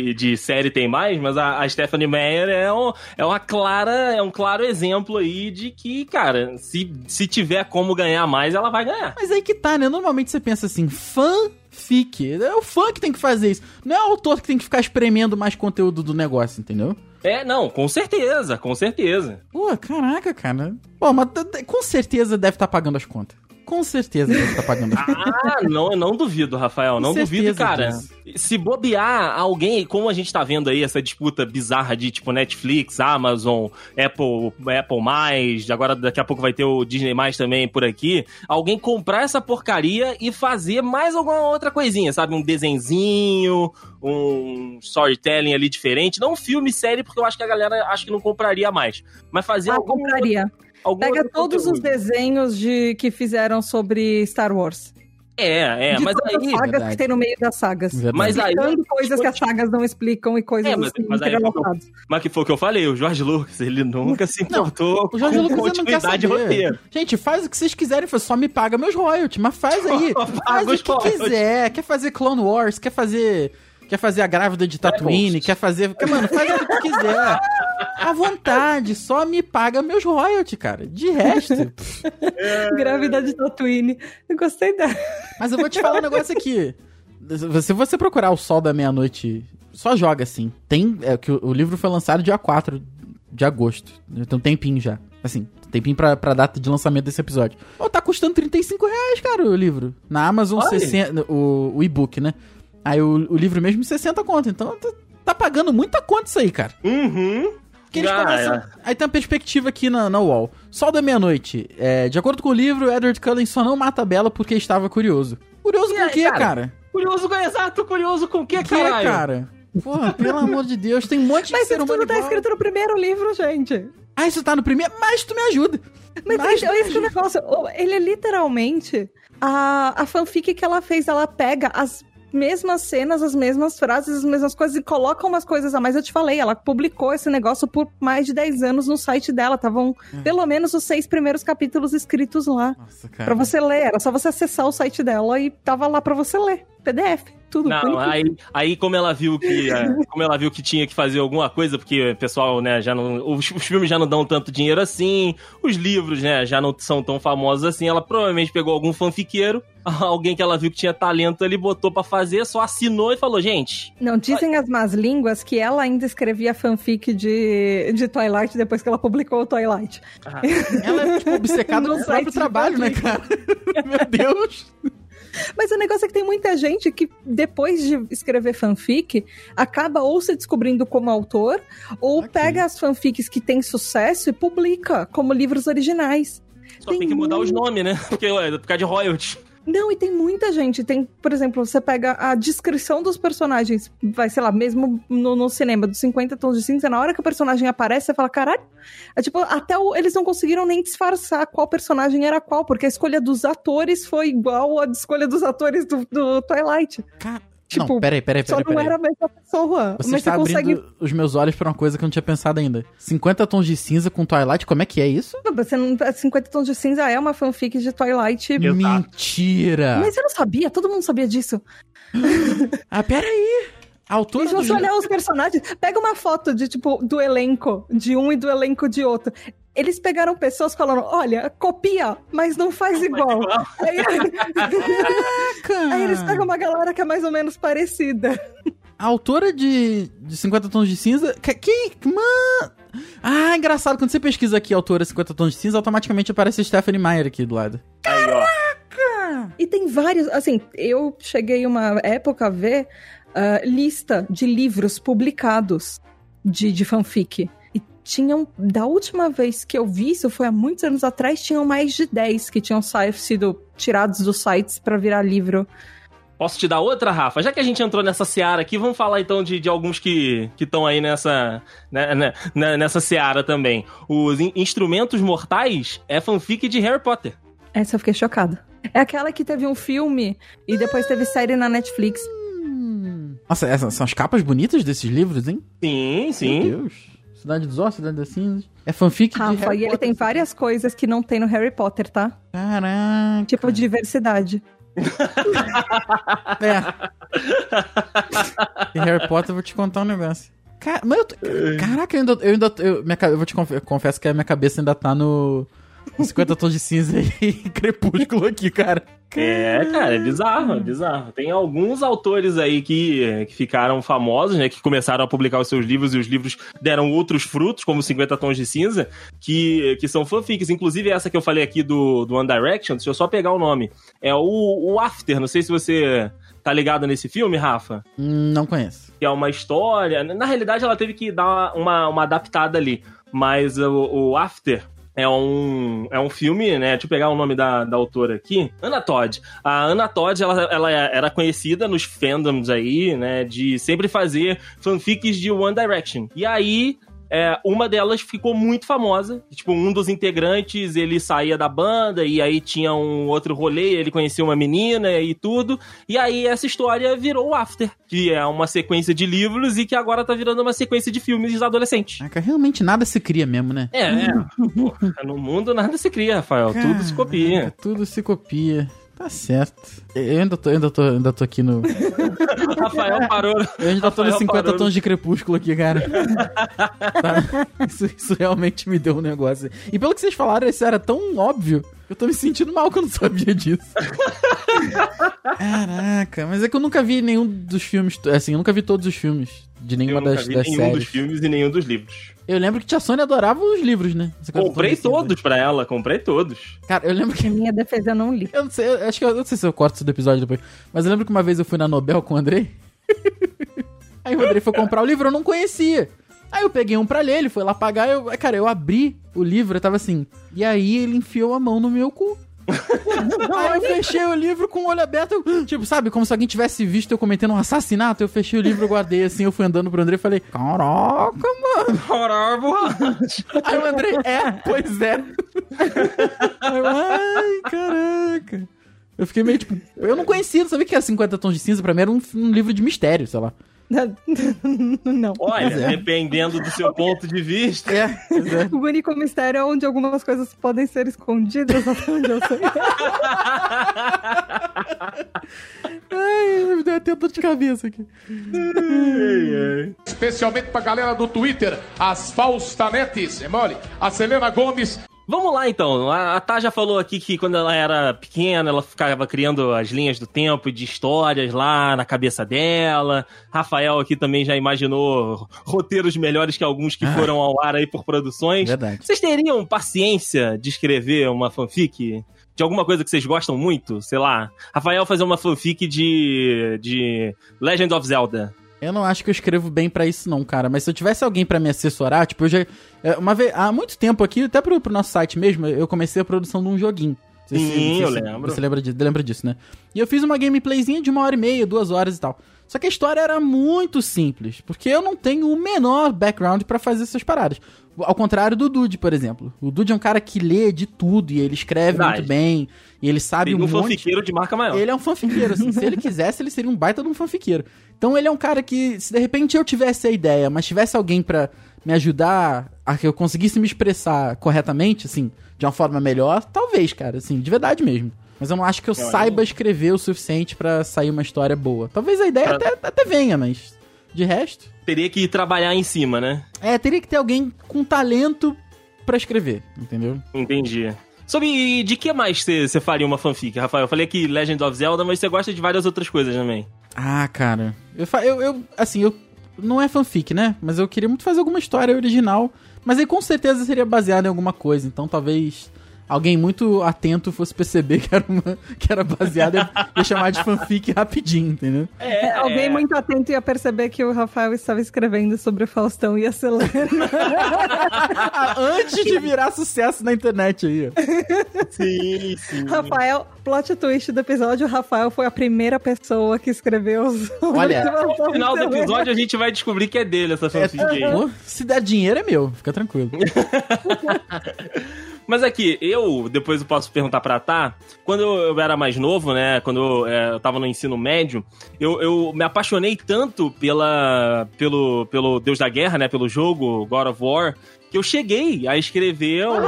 S3: e de série tem mais, mas a, a Stephanie Meyer é, um, é uma clara, é um claro exemplo aí de que, cara, se, se tiver como ganhar mais, ela vai ganhar.
S2: Mas aí que tá, né? Normalmente você pensa assim, fanfic. É o fã que tem que fazer isso. Não é o autor que tem que ficar espremendo mais conteúdo do negócio, entendeu?
S3: É, não, com certeza, com certeza.
S2: Pô, caraca, cara. Pô, mas com certeza deve estar pagando as contas. Com certeza deve estar pagando as contas.
S3: Ah, não, eu não duvido, Rafael, não
S2: Com
S3: duvido,
S2: certeza
S3: cara.
S2: disso.
S3: Se bobear alguém, como a gente tá vendo aí essa disputa bizarra de tipo Netflix, Amazon, Apple, Apple mais, agora daqui a pouco vai ter o Disney mais também por aqui, alguém comprar essa porcaria e fazer mais alguma outra coisinha, sabe? Um desenzinho, um storytelling ali diferente, não um filme, série, porque eu acho que a galera acho que não compraria mais, mas fazer
S4: Ah,
S3: algum
S4: compraria.
S3: Algum
S4: Pega todos os
S3: conteúdo.
S4: desenhos de, que fizeram sobre Star Wars.
S3: É, é,
S4: de
S3: mas
S4: todas as
S3: aí
S4: sagas
S2: Verdade.
S4: que tem no meio das sagas.
S2: Verdade.
S3: Mas aí-
S4: Explicando coisas que as sagas não explicam e coisas
S3: É, mas-
S4: assim,
S3: mas aí-. Mas que foi o que eu falei, o Jorge Lucas, ele nunca se importou
S2: O Jorge
S3: com
S2: Lucas não quer
S3: continuidade
S2: saber.
S3: roteiro.
S2: Gente, faz o que vocês quiserem, só me paga meus royalties. Mas faz aí. Faz o
S3: os
S2: que quiser. Quer fazer Clone Wars, quer fazer. Quer fazer a grávida de Tatooine, quer fazer. quer- Mano, faz o que quiser. À vontade, só me paga meus royalties, cara. De resto.
S4: Gravidade Tatooine. Eu gostei dela.
S2: Mas eu vou te falar um negócio aqui. Se você procurar o Sol da Meia-Noite, só joga assim. Tem. É, que o, o livro foi lançado dia 4 de agosto. Então tem tempinho já. Assim, tempinho pra, pra data de lançamento desse episódio. Ó, tá custando 35 reais, cara, o livro. Na Amazon,
S3: Olha.
S2: 60, o, o e-book, né? Aí o, o livro mesmo 60 conto. Então tá, tá pagando muita conta isso aí, cara.
S3: Uhum.
S2: Que eles
S3: Ah,
S2: começam-
S3: é.
S2: Aí tem uma perspectiva aqui na, na UOL. Sol da Meia-Noite. É, de acordo com o livro, Edward Cullen só não mata a Bella porque estava curioso. Curioso
S3: E
S2: com o
S3: aí,
S2: quê,
S3: cara?
S2: cara?
S3: Curioso, exato, curioso com o que,
S2: Que,
S3: caralho?
S2: cara? Porra, pelo amor de Deus, tem um monte de
S4: Mas
S2: ser
S4: isso
S2: humano
S4: tudo tá
S2: igual.
S4: escrito no primeiro livro, gente.
S2: Ah, isso tá no primeiro? Mas tu me ajuda.
S4: Mas,
S2: Mas
S4: esse é o negócio. Ele é literalmente. A, a fanfic que ela fez, ela pega as mesmas cenas, as mesmas frases, as mesmas coisas e coloca umas coisas a mais. Eu te falei, ela publicou esse negócio por mais de 10 anos no site dela. Estavam
S2: Hum.
S4: pelo menos os seis primeiros capítulos escritos lá.
S2: Nossa,
S4: Pra
S2: cara.
S4: você ler. Era só você acessar o site dela e tava lá pra você ler. PDF. Tudo.
S3: Não, aí, aí como ela viu que é, como ela viu que tinha que fazer alguma coisa, porque o pessoal, né, já não os, os filmes já não dão tanto dinheiro assim, os livros, né, já não são tão famosos assim, ela provavelmente pegou algum fanfiqueiro, alguém que ela viu que tinha talento ali, botou pra fazer, só assinou e falou, gente,
S4: Não, dizem as más línguas que ela ainda escrevia fanfic de, de Twilight depois que ela publicou o Twilight.
S2: Ela é, tipo, obcecada
S4: No
S2: próprio trabalho, né, cara? Meu Deus.
S4: Mas o negócio é que tem muita gente que, depois de escrever fanfic, acaba ou se descobrindo como autor, ou
S2: Ok.
S4: pega as fanfics que têm sucesso e publica como livros originais.
S3: só tem,
S4: Tem
S3: que mudar os
S4: muito.
S3: nomes, né? Porque é por causa de royalties.
S4: Não, e tem muita gente. Tem, por exemplo, você pega a descrição dos personagens, vai, sei lá, mesmo no, no cinema, dos 50 tons de cinza, na hora que o personagem aparece, você fala, caralho. É tipo, até o- eles não conseguiram nem disfarçar qual personagem era qual, porque a escolha dos atores foi igual à escolha dos atores do, do Twilight.
S2: Cara,
S4: Tipo,
S2: não, peraí, peraí,
S4: Só
S2: peraí.
S4: não
S2: peraí.
S4: era a mesma pessoa.
S2: Você
S4: mas
S2: está
S4: você consegue.
S2: abrindo os meus olhos pra uma coisa que eu não tinha pensado ainda. 50 tons de cinza com Twilight, como é que é isso?
S4: Não, Você não... 50 tons de cinza é uma fanfic de Twilight.
S3: Exato.
S2: Mentira!
S4: Mas você não sabia? Todo mundo sabia disso.
S2: Ah, peraí! A autora
S4: E se você olhar os personagens, pega uma foto de, tipo, do elenco de um e do elenco de outro. Eles pegaram pessoas falando, olha, copia, mas não faz igual. Aí,
S2: Caraca!
S4: aí eles pegam uma galera que é mais ou menos parecida.
S2: A autora de, de 50 tons de cinza... Que, que... Mano... Ah, engraçado. Quando você pesquisa aqui autora 50 tons de cinza, automaticamente aparece Stephanie Meyer aqui do lado.
S3: Ó.
S4: E tem vários, assim, eu cheguei uma época a ver ah, lista de livros publicados de, de fanfic. Tinham, da última vez que eu vi isso, foi há muitos anos atrás, tinham mais de 10 que tinham sido tirados dos sites pra virar livro.
S3: Posso te dar outra, Rafa? Já que a gente entrou nessa seara aqui, vamos falar então de, de alguns que estão aí nessa, né, né, né, nessa seara também. Os in- Instrumentos Mortais é fanfic de Harry Potter.
S4: Essa eu fiquei chocada. É aquela que teve um filme e depois teve série na Netflix.
S2: Nossa, essas são as capas bonitas desses livros, hein?
S3: Sim,
S2: Meu
S3: sim.
S2: Deus. Cidade dos Ossos, Cidade das Cinzas. É fanfic de
S4: Rafa,
S2: Harry
S4: e ele
S2: Potter.
S4: tem várias coisas que não tem no Harry Potter, tá?
S2: Caraca.
S4: Tipo, diversidade.
S2: É. e Harry Potter, eu vou te contar um negócio. Cara, mas eu tô- Caraca, eu ainda. Eu, ainda eu, minha, eu vou te conf- eu confesso que a minha cabeça ainda tá no. No 50 tons de cinza e crepúsculo aqui, cara.
S3: É, cara, é bizarro, é bizarro. Tem alguns autores aí que, que ficaram famosos, né? Que começaram a publicar os seus livros e os livros deram outros frutos, como 50 Tons de Cinza, que, que são fanfics. Inclusive, essa que eu falei aqui do, do One Direction, deixa eu só pegar o nome. É o, o After, não sei se você tá ligado nesse filme, Rafa.
S2: Não conheço.
S3: Que é uma história. Na realidade, ela teve que dar uma, uma adaptada ali. Mas o, o After. É um, é um filme, né? Deixa eu pegar o nome da, da autora aqui. Anna Todd. A Anna Todd, ela, ela era conhecida nos fandoms aí, né? De sempre fazer fanfics de One Direction. E aí, é, uma delas ficou muito famosa. Tipo, um dos integrantes, ele saía da banda e aí tinha um outro rolê, ele conhecia uma menina e tudo. E aí essa história virou o After, que é uma sequência de livros e que agora tá virando uma sequência de filmes adolescentes.
S2: Caraca, realmente nada se cria mesmo, né?
S3: É, é. Pô, no mundo nada se cria, Rafael. Tudo se copia.
S2: Caraca, Tudo se copia. Tá certo. Eu ainda tô, ainda tô, ainda tô aqui no.
S3: Rafael parou.
S2: Eu ainda tô nos
S3: Rafael
S2: 50
S3: parou
S2: tons de crepúsculo aqui, cara. Tá? Isso, isso realmente me deu um negócio. E pelo que vocês falaram, isso era tão óbvio. Eu tô me sentindo mal que eu não sabia disso. Caraca, mas é que eu nunca vi nenhum dos filmes. Assim, eu nunca vi todos os filmes de
S3: Eu
S2: nenhuma
S3: nunca
S2: das,
S3: vi
S2: das
S3: nenhum
S2: séries.
S3: dos filmes e nenhum dos livros.
S2: Eu lembro que tia Sônia adorava os livros, né? 50
S3: Comprei
S2: cinza.
S3: todos pra ela, comprei todos.
S2: Cara, eu lembro que
S4: Em minha defesa, eu não li.
S2: Eu não sei, eu acho que eu, eu não sei se eu corto isso do episódio depois. Mas eu lembro que uma vez eu fui na Nobel com o Andrei. Aí o Andrei foi comprar o livro, eu não conhecia. Aí eu peguei um pra ler, ele foi lá pagar, eu, cara, eu abri o livro, eu tava assim. E aí ele enfiou a mão no meu cu. Aí eu fechei o livro com o olho aberto, eu, tipo, sabe, como se alguém tivesse visto eu cometendo um assassinato. Eu fechei o livro, eu guardei assim, eu fui andando pro Andrei e falei: Caraca, mano. Aí o Andrei, é, pois é. Aí eu, ai, caraca. Eu fiquei meio tipo. Eu não conhecia, não sabia que era 50 tons de cinza. Pra mim era um, um livro de mistério, sei lá.
S4: não.
S3: Olha,
S2: é.
S3: dependendo do seu ponto de vista.
S2: É, é.
S4: O único mistério é onde algumas coisas podem ser escondidas, até onde eu sei.
S2: Ai, me deu até dor de cabeça aqui.
S5: Especialmente pra galera do Twitter, as Faustanetes, é mole? A Selena Gomes
S3: Vamos lá então. A a Tá já falou aqui que quando ela era pequena, ela ficava criando as linhas do tempo de histórias lá na cabeça dela. Rafael aqui também já imaginou roteiros melhores que alguns que foram ao ar aí por produções.
S2: Verdade.
S3: Vocês teriam paciência de escrever uma fanfic? De alguma coisa que vocês gostam muito? Sei lá. Rafael fazer uma fanfic de. de Legend of Zelda.
S2: Eu não acho que eu escrevo bem pra isso, não, cara. Mas se eu tivesse alguém pra me assessorar, tipo, eu já. é, Uma vez, há muito tempo aqui, até pro, pro nosso site mesmo, eu comecei a produção de um joguinho.
S3: Sim,
S2: sei
S3: eu lembro.
S2: Você lembra, de, lembra disso, né? E eu fiz uma gameplayzinha de uma hora e meia, duas horas e tal. Só que a história era muito simples, porque eu não tenho o menor background pra fazer essas paradas. Ao contrário do Dude, por exemplo. O Dude é um cara que lê de tudo e ele escreve
S3: Verdade.
S2: muito bem. E ele sabe um
S3: um
S2: monte...
S3: fanfiqueiro de marca maior.
S2: Ele é um fanfiqueiro, assim. se ele quisesse, ele seria um baita de um fanfiqueiro. Então ele é um cara que, se de repente eu tivesse a ideia, mas tivesse alguém pra me ajudar a que eu conseguisse me expressar corretamente, assim, de uma forma melhor, talvez, cara, assim, de verdade mesmo. Mas eu não acho que eu
S3: Olha.
S2: saiba escrever o suficiente pra sair uma história boa. Talvez a ideia
S3: Pra-
S2: até, até venha, mas de resto.
S3: Teria que trabalhar em cima, né?
S2: É, teria que ter alguém com talento pra escrever, entendeu?
S3: Entendi. Sobre de que mais você faria uma fanfic, Rafael? Eu falei aqui Legend of Zelda, mas você gosta de várias outras coisas também.
S2: Ah, cara. Eu, eu, eu assim, eu. Não é fanfic, né? Mas eu queria muito fazer alguma história original. Mas aí com certeza seria baseado em alguma coisa. Então talvez alguém muito atento fosse perceber que era, uma, que era baseado e ia chamar de fanfic rapidinho, entendeu?
S3: É,
S4: Alguém muito atento ia perceber que o Rafael estava escrevendo sobre o Faustão e a Selena.
S2: Ah, Antes de virar sucesso na internet aí.
S3: Sim, sim.
S4: Rafael, plot twist do episódio, o Rafael foi a primeira pessoa que escreveu sobre
S2: Olha,
S3: No final do episódio a gente vai descobrir que é dele essa fanfic aí.
S2: Pô, se der dinheiro é meu, fica tranquilo.
S3: Mas aqui, eu, depois eu posso perguntar pra Tá, quando eu, era mais novo, né, quando eu, é, eu tava no ensino médio, eu, eu me apaixonei tanto pela, pelo, pelo Deus da Guerra, né, pelo jogo God of War, que eu cheguei a escrever uma,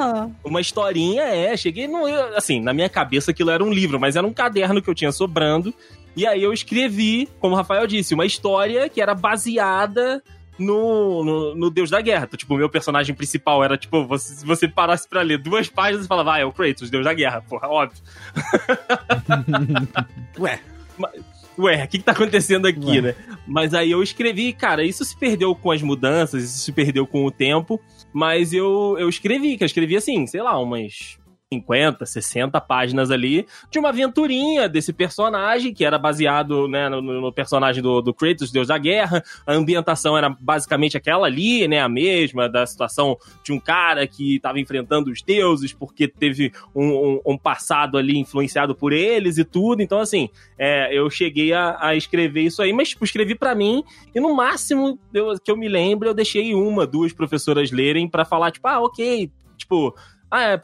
S4: Ah,
S3: uma historinha, é, cheguei no, assim, na minha cabeça aquilo era um livro, mas era um caderno que eu tinha sobrando, e aí eu escrevi, como o Rafael disse, uma história que era baseada no, no, no Deus da Guerra. Então, tipo, o meu personagem principal era, tipo, você, se você parasse pra ler duas páginas, você falava, ah, é o Kratos, Deus da Guerra, porra, óbvio.
S2: Ué,
S3: Ué, o que, que tá acontecendo aqui,
S2: Ué.
S3: né? Mas aí eu escrevi, cara, isso se perdeu com as mudanças, isso se perdeu com o tempo, mas eu, eu escrevi, que eu escrevi assim, sei lá, umas 50, 60 páginas ali de uma aventurinha desse personagem, que era baseado né, no, no personagem do, do Kratos, Deus da Guerra. A ambientação era basicamente aquela ali, né? A mesma, da situação de um cara que estava enfrentando os deuses porque teve um, um- um passado ali influenciado por eles e tudo. Então, assim, é, eu cheguei a, a escrever isso aí, mas tipo, escrevi pra mim e no máximo eu- que eu me lembro, eu deixei uma, duas professoras lerem pra falar, tipo, ah, ok, tipo. Ah, é,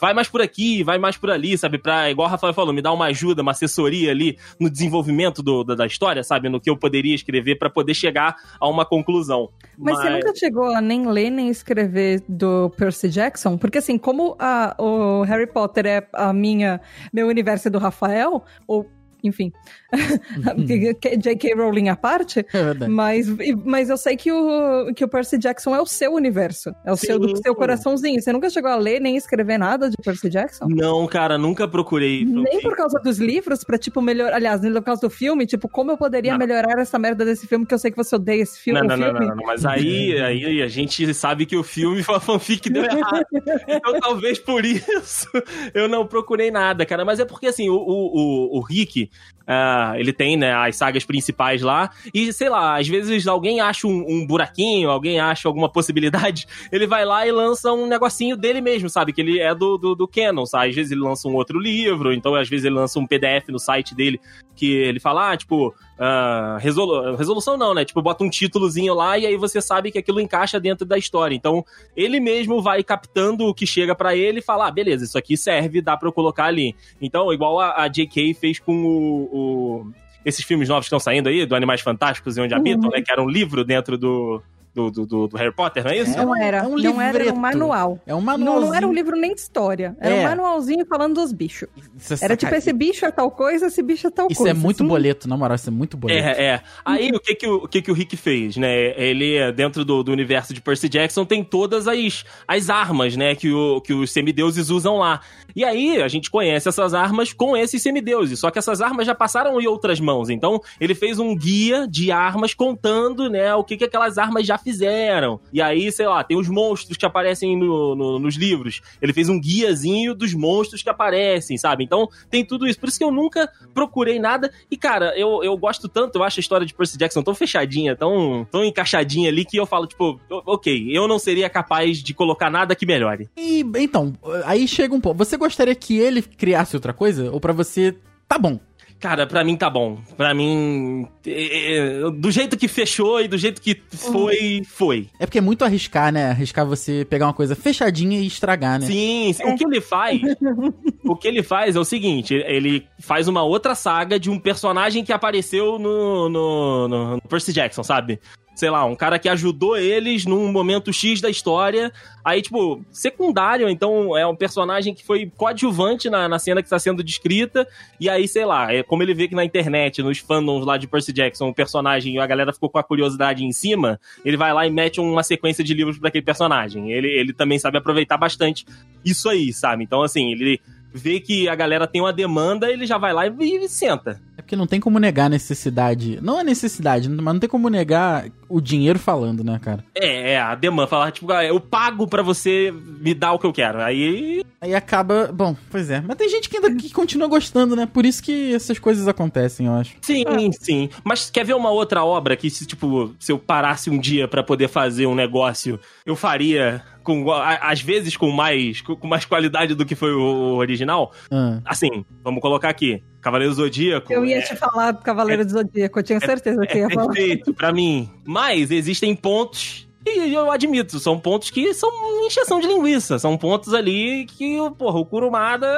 S3: vai mais por aqui, vai mais por ali, sabe? Pra, igual o Rafael falou, me dar uma ajuda, uma assessoria ali no desenvolvimento do- da, da história, sabe? No que eu poderia escrever pra poder chegar a uma conclusão.
S4: Mas, você nunca chegou a nem ler nem escrever do Percy Jackson? Porque assim, como a- o Harry Potter é a minha, meu universo é do Rafael, ou enfim, J.K. Rowling à parte,
S2: é verdade.
S4: mas, mas eu sei que o, que o Percy Jackson é o seu universo, é o seu, do seu coraçãozinho. Você nunca chegou a ler nem escrever nada de Percy Jackson?
S3: Não, cara, nunca procurei.
S4: Nem por causa dos livros, pra, tipo, melhorar. Aliás, nem por causa do filme, tipo, como eu poderia
S3: Não.
S4: melhorar essa merda desse filme, que eu sei que você odeia esse filme.
S3: Não,
S4: o
S3: não, não,
S4: filme.
S3: não, não, mas aí, aí a gente sabe que o filme foi a fanfic deu errado. Então talvez por isso eu não procurei nada, cara. Mas é porque assim, o, o, o, o Rick, ah, ele tem, né, as sagas principais lá, e sei lá, às vezes alguém acha um, um buraquinho, alguém acha alguma possibilidade, ele vai lá e lança um negocinho dele mesmo, sabe? Que ele é do, do, do Canon, sabe? Às vezes ele lança um outro livro, então às vezes ele lança um PDF no site dele que ele fala, ah, tipo, ah, resolu- resolução não, né? Tipo, bota um títulozinho lá e aí você sabe que aquilo encaixa dentro da história. Então, ele mesmo vai captando o que chega pra ele e fala, ah, beleza, isso aqui serve, dá pra eu colocar ali. Então, igual a, a J.K. fez com o, o- esses filmes novos que estão saindo aí, do Animais Fantásticos e Onde Habitam, né? Que era um livro dentro do, do, do, do- do Harry Potter, não é isso?
S2: É
S4: Não
S2: um-
S4: era,
S2: é um
S4: não era, um manual.
S2: É um
S4: Não,
S2: manualzinho.
S4: não era um livro nem de história. Era
S2: É.
S4: um manualzinho falando dos bichos.
S2: Isso é
S4: Era tipo, esse bicho é tal coisa, esse bicho é tal
S2: Isso
S4: coisa.
S2: é muito
S4: assim.
S2: boleto, na moral, isso é muito boleto.
S3: É, é. Aí o que que o, o que que o Rick fez, né? Ele, dentro do, do universo de Percy Jackson, tem todas as, as armas, né? Que, o, que os semideuses usam lá. E aí a gente conhece essas armas com esses semideuses. Só que essas armas já passaram em outras mãos. Então ele fez um guia de armas contando, né? O que, que aquelas armas já fizeram. E aí, sei lá, tem os monstros que aparecem no- no- nos livros. Ele fez um guiazinho dos monstros que aparecem, sabe? Então tem tudo isso. Por isso que eu nunca procurei nada. E, cara, eu, eu gosto tanto, eu acho a história de Percy Jackson tão fechadinha, tão, tão encaixadinha ali, que eu falo, tipo, ok, eu não seria capaz de colocar nada que melhore.
S2: E, então, aí chega um ponto. Você gostaria que ele criasse outra coisa? Ou pra você, tá bom.
S3: Cara, pra mim tá bom. Pra mim, é, é, do jeito que fechou e do jeito que foi, foi.
S2: É porque é muito arriscar, né? Arriscar você pegar uma coisa fechadinha e estragar, né?
S3: Sim, sim. o que ele faz, o que ele faz é o seguinte, ele faz uma outra saga de um personagem que apareceu no, no, no, no Percy Jackson, sabe? Sei lá, um cara que ajudou eles num momento X da história. Aí, tipo, secundário, então é um personagem que foi coadjuvante na, na cena que está sendo descrita. E aí, sei lá, é como ele vê que na internet, nos fandoms lá de Percy Jackson, o personagem, a galera ficou com a curiosidade em cima, ele vai lá e mete uma sequência de livros para aquele personagem. Ele, ele também sabe aproveitar bastante isso aí, sabe? Então, assim, ele vê que a galera tem uma demanda, ele já vai lá e, e senta.
S2: É porque não tem como negar a necessidade. Não a necessidade, mas não tem como negar o dinheiro falando, né, cara?
S3: É, é, a demanda, falar, tipo, ah, eu pago pra você me dar o que eu quero. Aí,
S2: Aí acaba. Bom, pois é. Mas tem gente que ainda que continua gostando, né? Por isso que essas coisas acontecem, eu acho.
S3: sim, sim. Mas quer ver uma outra obra que, se, tipo, se eu parasse um dia pra poder fazer um negócio, eu faria, com, às vezes com mais, com mais qualidade do que foi o original?
S2: Ah.
S3: Assim, vamos colocar aqui, Cavaleiro Zodíaco.
S4: Eu ia
S3: é-
S4: te falar do Cavaleiro do Zodíaco, eu tinha certeza que
S3: É
S4: ia falar.
S3: perfeito pra mim. Mas existem pontos E eu admito, são pontos que são encheção de linguiça. São pontos ali que, porra, o Kurumada,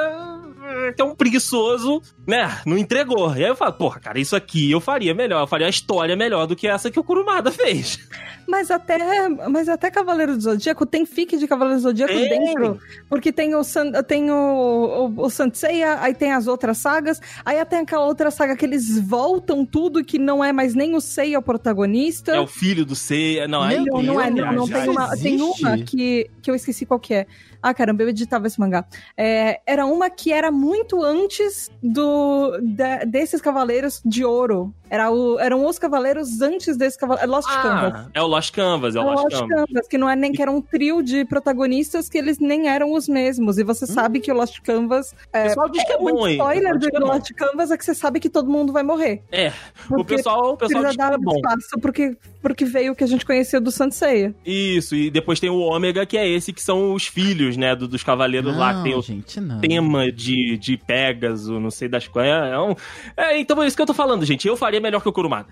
S3: que é um preguiçoso, né, não entregou. E aí eu falo, porra, cara, isso aqui eu faria melhor. Eu faria a história melhor do que essa que o Kurumada fez.
S4: Mas até, mas até Cavaleiro do Zodíaco tem fic de Cavaleiro do Zodíaco
S3: Tem.
S4: dentro. Porque tem o, San, tem o, o, o Saint Seiya, aí tem as outras sagas, aí tem aquela outra saga que eles voltam tudo que não é mais nem o Seiya o protagonista.
S3: É o filho do Seiya. Não, aí
S2: Meu
S4: Não, não é, não, não. Tem uma, tem uma que, que eu esqueci qual que é. Ah, caramba, eu editava esse mangá. É, era uma que era muito antes do da- desses cavaleiros de ouro. Era o, eram os cavaleiros antes desses cavaleiros. Lost Canvas.
S3: Ah, é o Lost Canvas, é o
S4: Era
S3: Lost
S4: Lost
S3: Canvas.
S4: Canvas, que não é nem que era um trio de protagonistas que eles nem eram os mesmos. E você sabe que o Lost Canvas.
S3: O
S4: É,
S3: pessoal diz que é
S4: o
S3: bom, hein? O
S4: spoiler
S3: diz
S4: do
S3: é.
S4: Lost Canvas é que você sabe que todo mundo vai morrer.
S3: É, o pessoal, o pessoal diz que é bom.
S4: espaço porque, porque veio o que a gente conhecia do Sanseia.
S3: Isso, e depois tem o Ômega, que é esse que são os filhos, né, do- dos cavaleiros lá, que tem o
S2: gente, não.
S3: tema de, de Pegasus, não sei das quais. É, um... é, então é isso que eu tô falando, gente. Eu faria melhor que o Kurumada.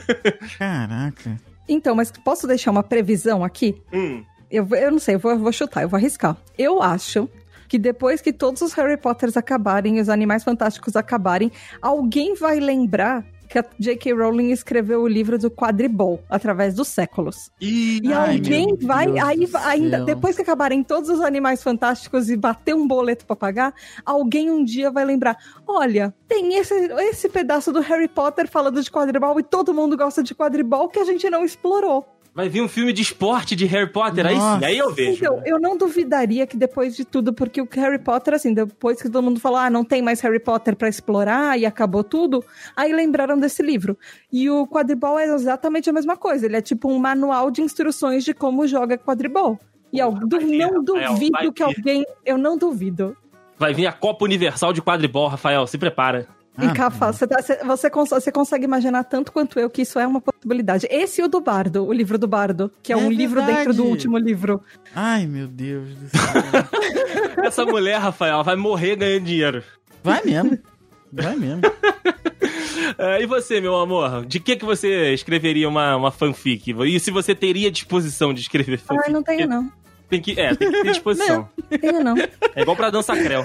S2: Caraca.
S4: Então, mas posso deixar uma previsão aqui?
S3: Hum.
S4: Eu, eu não sei, eu vou, eu vou chutar, eu vou arriscar. Eu acho que depois que todos os Harry Potters acabarem e os Animais Fantásticos acabarem, alguém vai lembrar que a J.K. Rowling escreveu o livro do Quadribol através dos séculos.
S3: E
S4: E
S2: Ai,
S4: alguém vai,
S2: Deus
S4: aí ainda
S2: céu.
S4: depois que acabarem todos os Animais Fantásticos e bater um boleto pra pagar, alguém um dia vai lembrar: olha, tem esse, esse pedaço do Harry Potter falando de quadribol e todo mundo gosta de quadribol que a gente não explorou.
S3: Vai vir um filme de esporte de Harry Potter, aí sim, aí eu vejo.
S4: Então, eu não duvidaria que depois de tudo, porque o Harry Potter, assim, depois que todo mundo falou, ah, não tem mais Harry Potter pra explorar e acabou tudo, aí lembraram desse livro. E o quadribol é exatamente a mesma coisa, ele é tipo um manual de instruções de como joga quadribol. E eu du- não duvido que alguém. Eu não duvido.
S3: Vai vir a Copa Universal de Quadribol, Rafael, se prepara.
S4: E
S2: Ah,
S4: Cafa, você, tá- você, você, cons- você consegue imaginar tanto quanto eu que isso é uma possibilidade. Esse e o do Bardo, o livro do Bardo, que é,
S2: É
S4: um livro dentro do
S2: verdade.
S4: último livro.
S2: Ai, meu Deus do céu.
S3: Essa mulher, Rafael, vai morrer ganhando dinheiro.
S2: Vai mesmo. Vai mesmo.
S3: É, e você, meu amor? De que que você escreveria uma, uma fanfic? E se você teria disposição de escrever fanfic?
S4: Ah, não tenho não.
S3: Tem que, é, tem que ter disposição.
S4: Tenho não.
S3: É igual pra dança creu.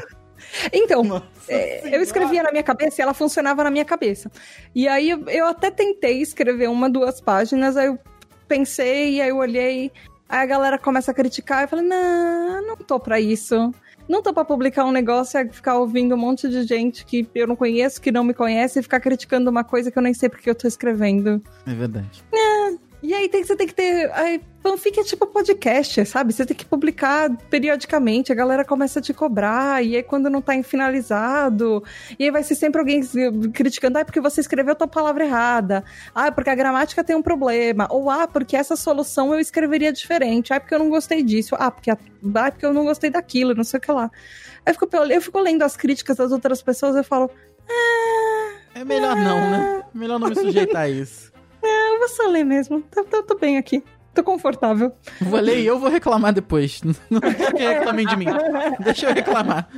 S4: Então, é, eu escrevia na minha cabeça e ela funcionava na minha cabeça. E aí eu, eu até tentei escrever uma, duas páginas, aí eu pensei, aí eu olhei, aí a galera começa a criticar, eu falei, não, não tô pra isso. Não tô pra publicar um negócio e ficar ouvindo um monte de gente que eu não conheço, que não me conhece, e ficar criticando uma coisa que eu nem sei porque eu tô escrevendo.
S2: É verdade.
S4: E aí tem, você tem que ter. Aí, fanfic é tipo podcast, sabe? Você tem que publicar periodicamente, a galera começa a te cobrar, e aí quando não tá em finalizado, e aí vai ser sempre alguém criticando, ah, porque você escreveu tua palavra errada, ah, porque a gramática tem um problema, ou ah, porque essa solução eu escreveria diferente, ah, porque eu não gostei disso, ah, porque, a- ah, porque eu não gostei daquilo, não sei o que lá. Aí eu fico, eu fico lendo as críticas das outras pessoas e eu falo,
S2: É melhor não, né? Melhor não me sujeitar a isso.
S4: Eu vou só ler mesmo, tô, tô, tô bem aqui. Tô confortável.
S2: Vou ler e eu vou reclamar depois. Não deixa que reclamem de mim. Deixa eu reclamar.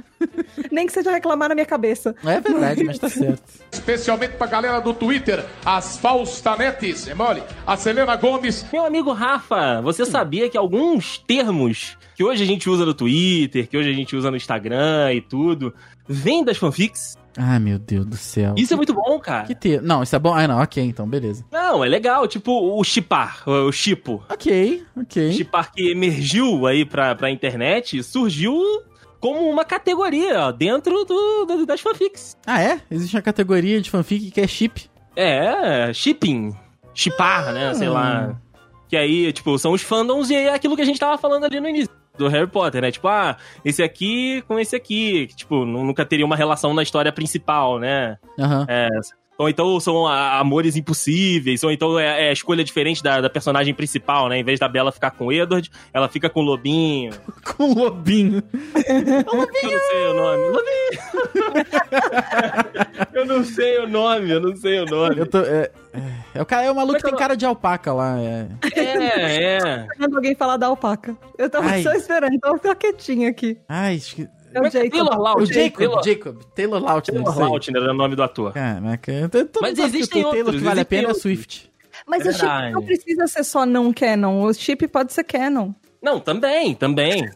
S4: Nem que seja reclamar na minha cabeça.
S2: É verdade, mas tá certo.
S5: Especialmente pra galera do Twitter, as Faustanetes, é mole? A Selena Gomes,
S3: Meu amigo Rafa, você sabia que alguns termos que hoje a gente usa no Twitter, que hoje a gente usa no Instagram e tudo, vêm das fanfics?
S2: Ai, meu Deus do céu.
S3: Isso é muito bom, cara.
S2: Que ter. Não, isso é bom. Ah, não, ok, então, beleza.
S3: Não, é legal. Tipo o chipar, o chipo.
S2: Ok, ok.
S3: Chipar que emergiu aí pra, pra internet, surgiu como uma categoria ó, dentro do, do- das fanfics.
S2: Ah, é? Existe uma categoria de fanfic que é chip.
S3: É, shipping. Chipar, né? Sei lá. Que aí, tipo, são os fandoms e é aquilo que a gente tava falando ali no início do Harry Potter, né? Tipo, ah, esse aqui com esse aqui. Tipo, nu- nunca teria uma relação na história principal, né?
S2: Aham.
S3: É, ou então são a- amores impossíveis, ou então é, é a escolha diferente da, da personagem principal, né? Em vez da Bella ficar com o Edward, ela fica com o Lobinho.
S2: Com o lobinho.
S3: Eu não sei o nome. Lobinho! eu não sei o nome, eu não sei o nome.
S2: Eu tô. É, é, é o cara, é o maluco que tem cara de alpaca lá. É.
S3: É, é.
S4: Esperando alguém falar da alpaca. Eu tava
S2: Ai.
S4: só esperando, então eu tô quietinha aqui.
S2: Ai, esque...
S4: É o Jacob.
S3: Taylor
S2: O
S3: Lautner.
S2: Jacob,
S3: Taylor,
S2: Jacob. Taylor Lautner.
S3: Taylor. Lautner é o nome do ator.
S2: Caraca. tô
S3: Mas existem
S2: o Taylor
S3: outros,
S2: que vale a pena é
S3: outros.
S2: Swift.
S4: Mas
S3: É
S4: o chip não precisa ser só não canon. O chip pode ser canon.
S3: Não, também, também.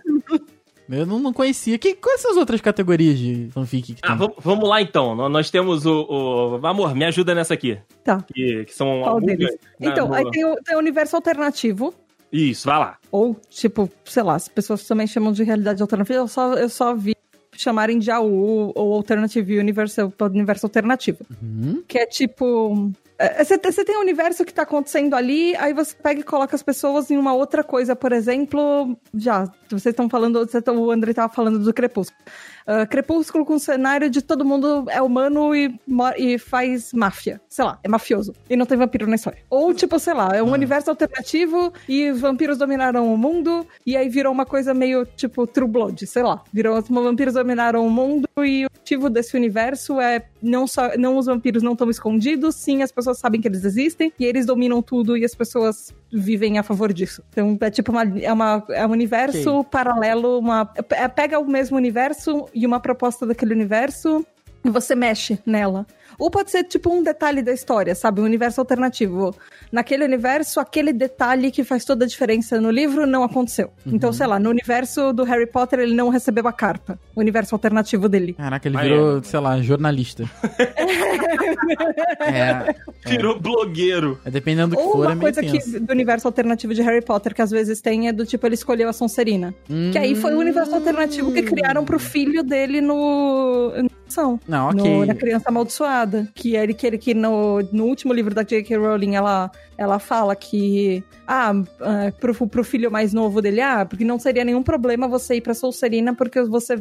S2: Eu não, não conhecia. Que, quais são as outras categorias de fanfic que tem?
S3: Ah, vamos, vamos lá então. Nó- Nós temos o, o- Amor, me ajuda nessa aqui.
S4: Tá.
S3: Que, que são
S4: Qual deles?
S3: na-
S4: Então,
S3: no-
S4: aí tem o, tem o universo alternativo.
S3: Isso, vai lá.
S4: Ou, tipo, sei lá, as pessoas também chamam de realidade alternativa. Eu só, eu só vi chamarem de AU ou Alternative Universe, ou universo alternativo.
S2: Uhum.
S4: Que é tipo. é, Você tem- você tem um universo que tá acontecendo ali, aí você pega e coloca as pessoas em uma outra coisa, por exemplo. Já, vocês estão falando, tão- o André tava falando do Crepúsculo. Ah, Crepúsculo com um cenário de todo mundo é humano e, e faz máfia. Sei lá, é mafioso. E não tem vampiro na história. Ou, tipo, sei lá, é um universo alternativo e os vampiros dominaram o mundo e aí virou uma coisa meio, tipo, True Blood, sei lá. Virou, os vampiros dominaram o mundo e o motivo desse universo é não só, não os vampiros não estão escondidos, sim, as pessoas sabem que eles existem e eles dominam tudo e as pessoas vivem a favor disso. Então, é tipo uma, é uma, é um universo paralelo, uma, é- pega o mesmo universo e uma proposta daquele universo e você mexe nela. Ou pode ser tipo um detalhe da história, sabe? Um universo alternativo. Naquele universo, aquele detalhe que faz toda a diferença no livro não aconteceu. Então, sei lá, no universo do Harry Potter, ele não recebeu a carta. O universo alternativo dele.
S2: Caraca, ele
S3: Ah,
S2: virou, sei lá, jornalista. é,
S3: Virou blogueiro.
S2: é, dependendo do que
S4: Ou
S2: for, é
S4: uma
S2: meio
S4: coisa que, do universo alternativo de Harry Potter que às vezes tem é do tipo, ele escolheu a Sonserina. Que aí foi o universo alternativo que criaram pro filho dele no. São.
S2: Não, ok.
S4: No, na Criança Amaldiçoada. Que ele que, ele, que no, no último livro da J.K. Rowling, ela, ela fala que. Ah, ah, pro, pro filho mais novo dele, ah, porque não seria nenhum problema você ir pra Sonserina, porque você.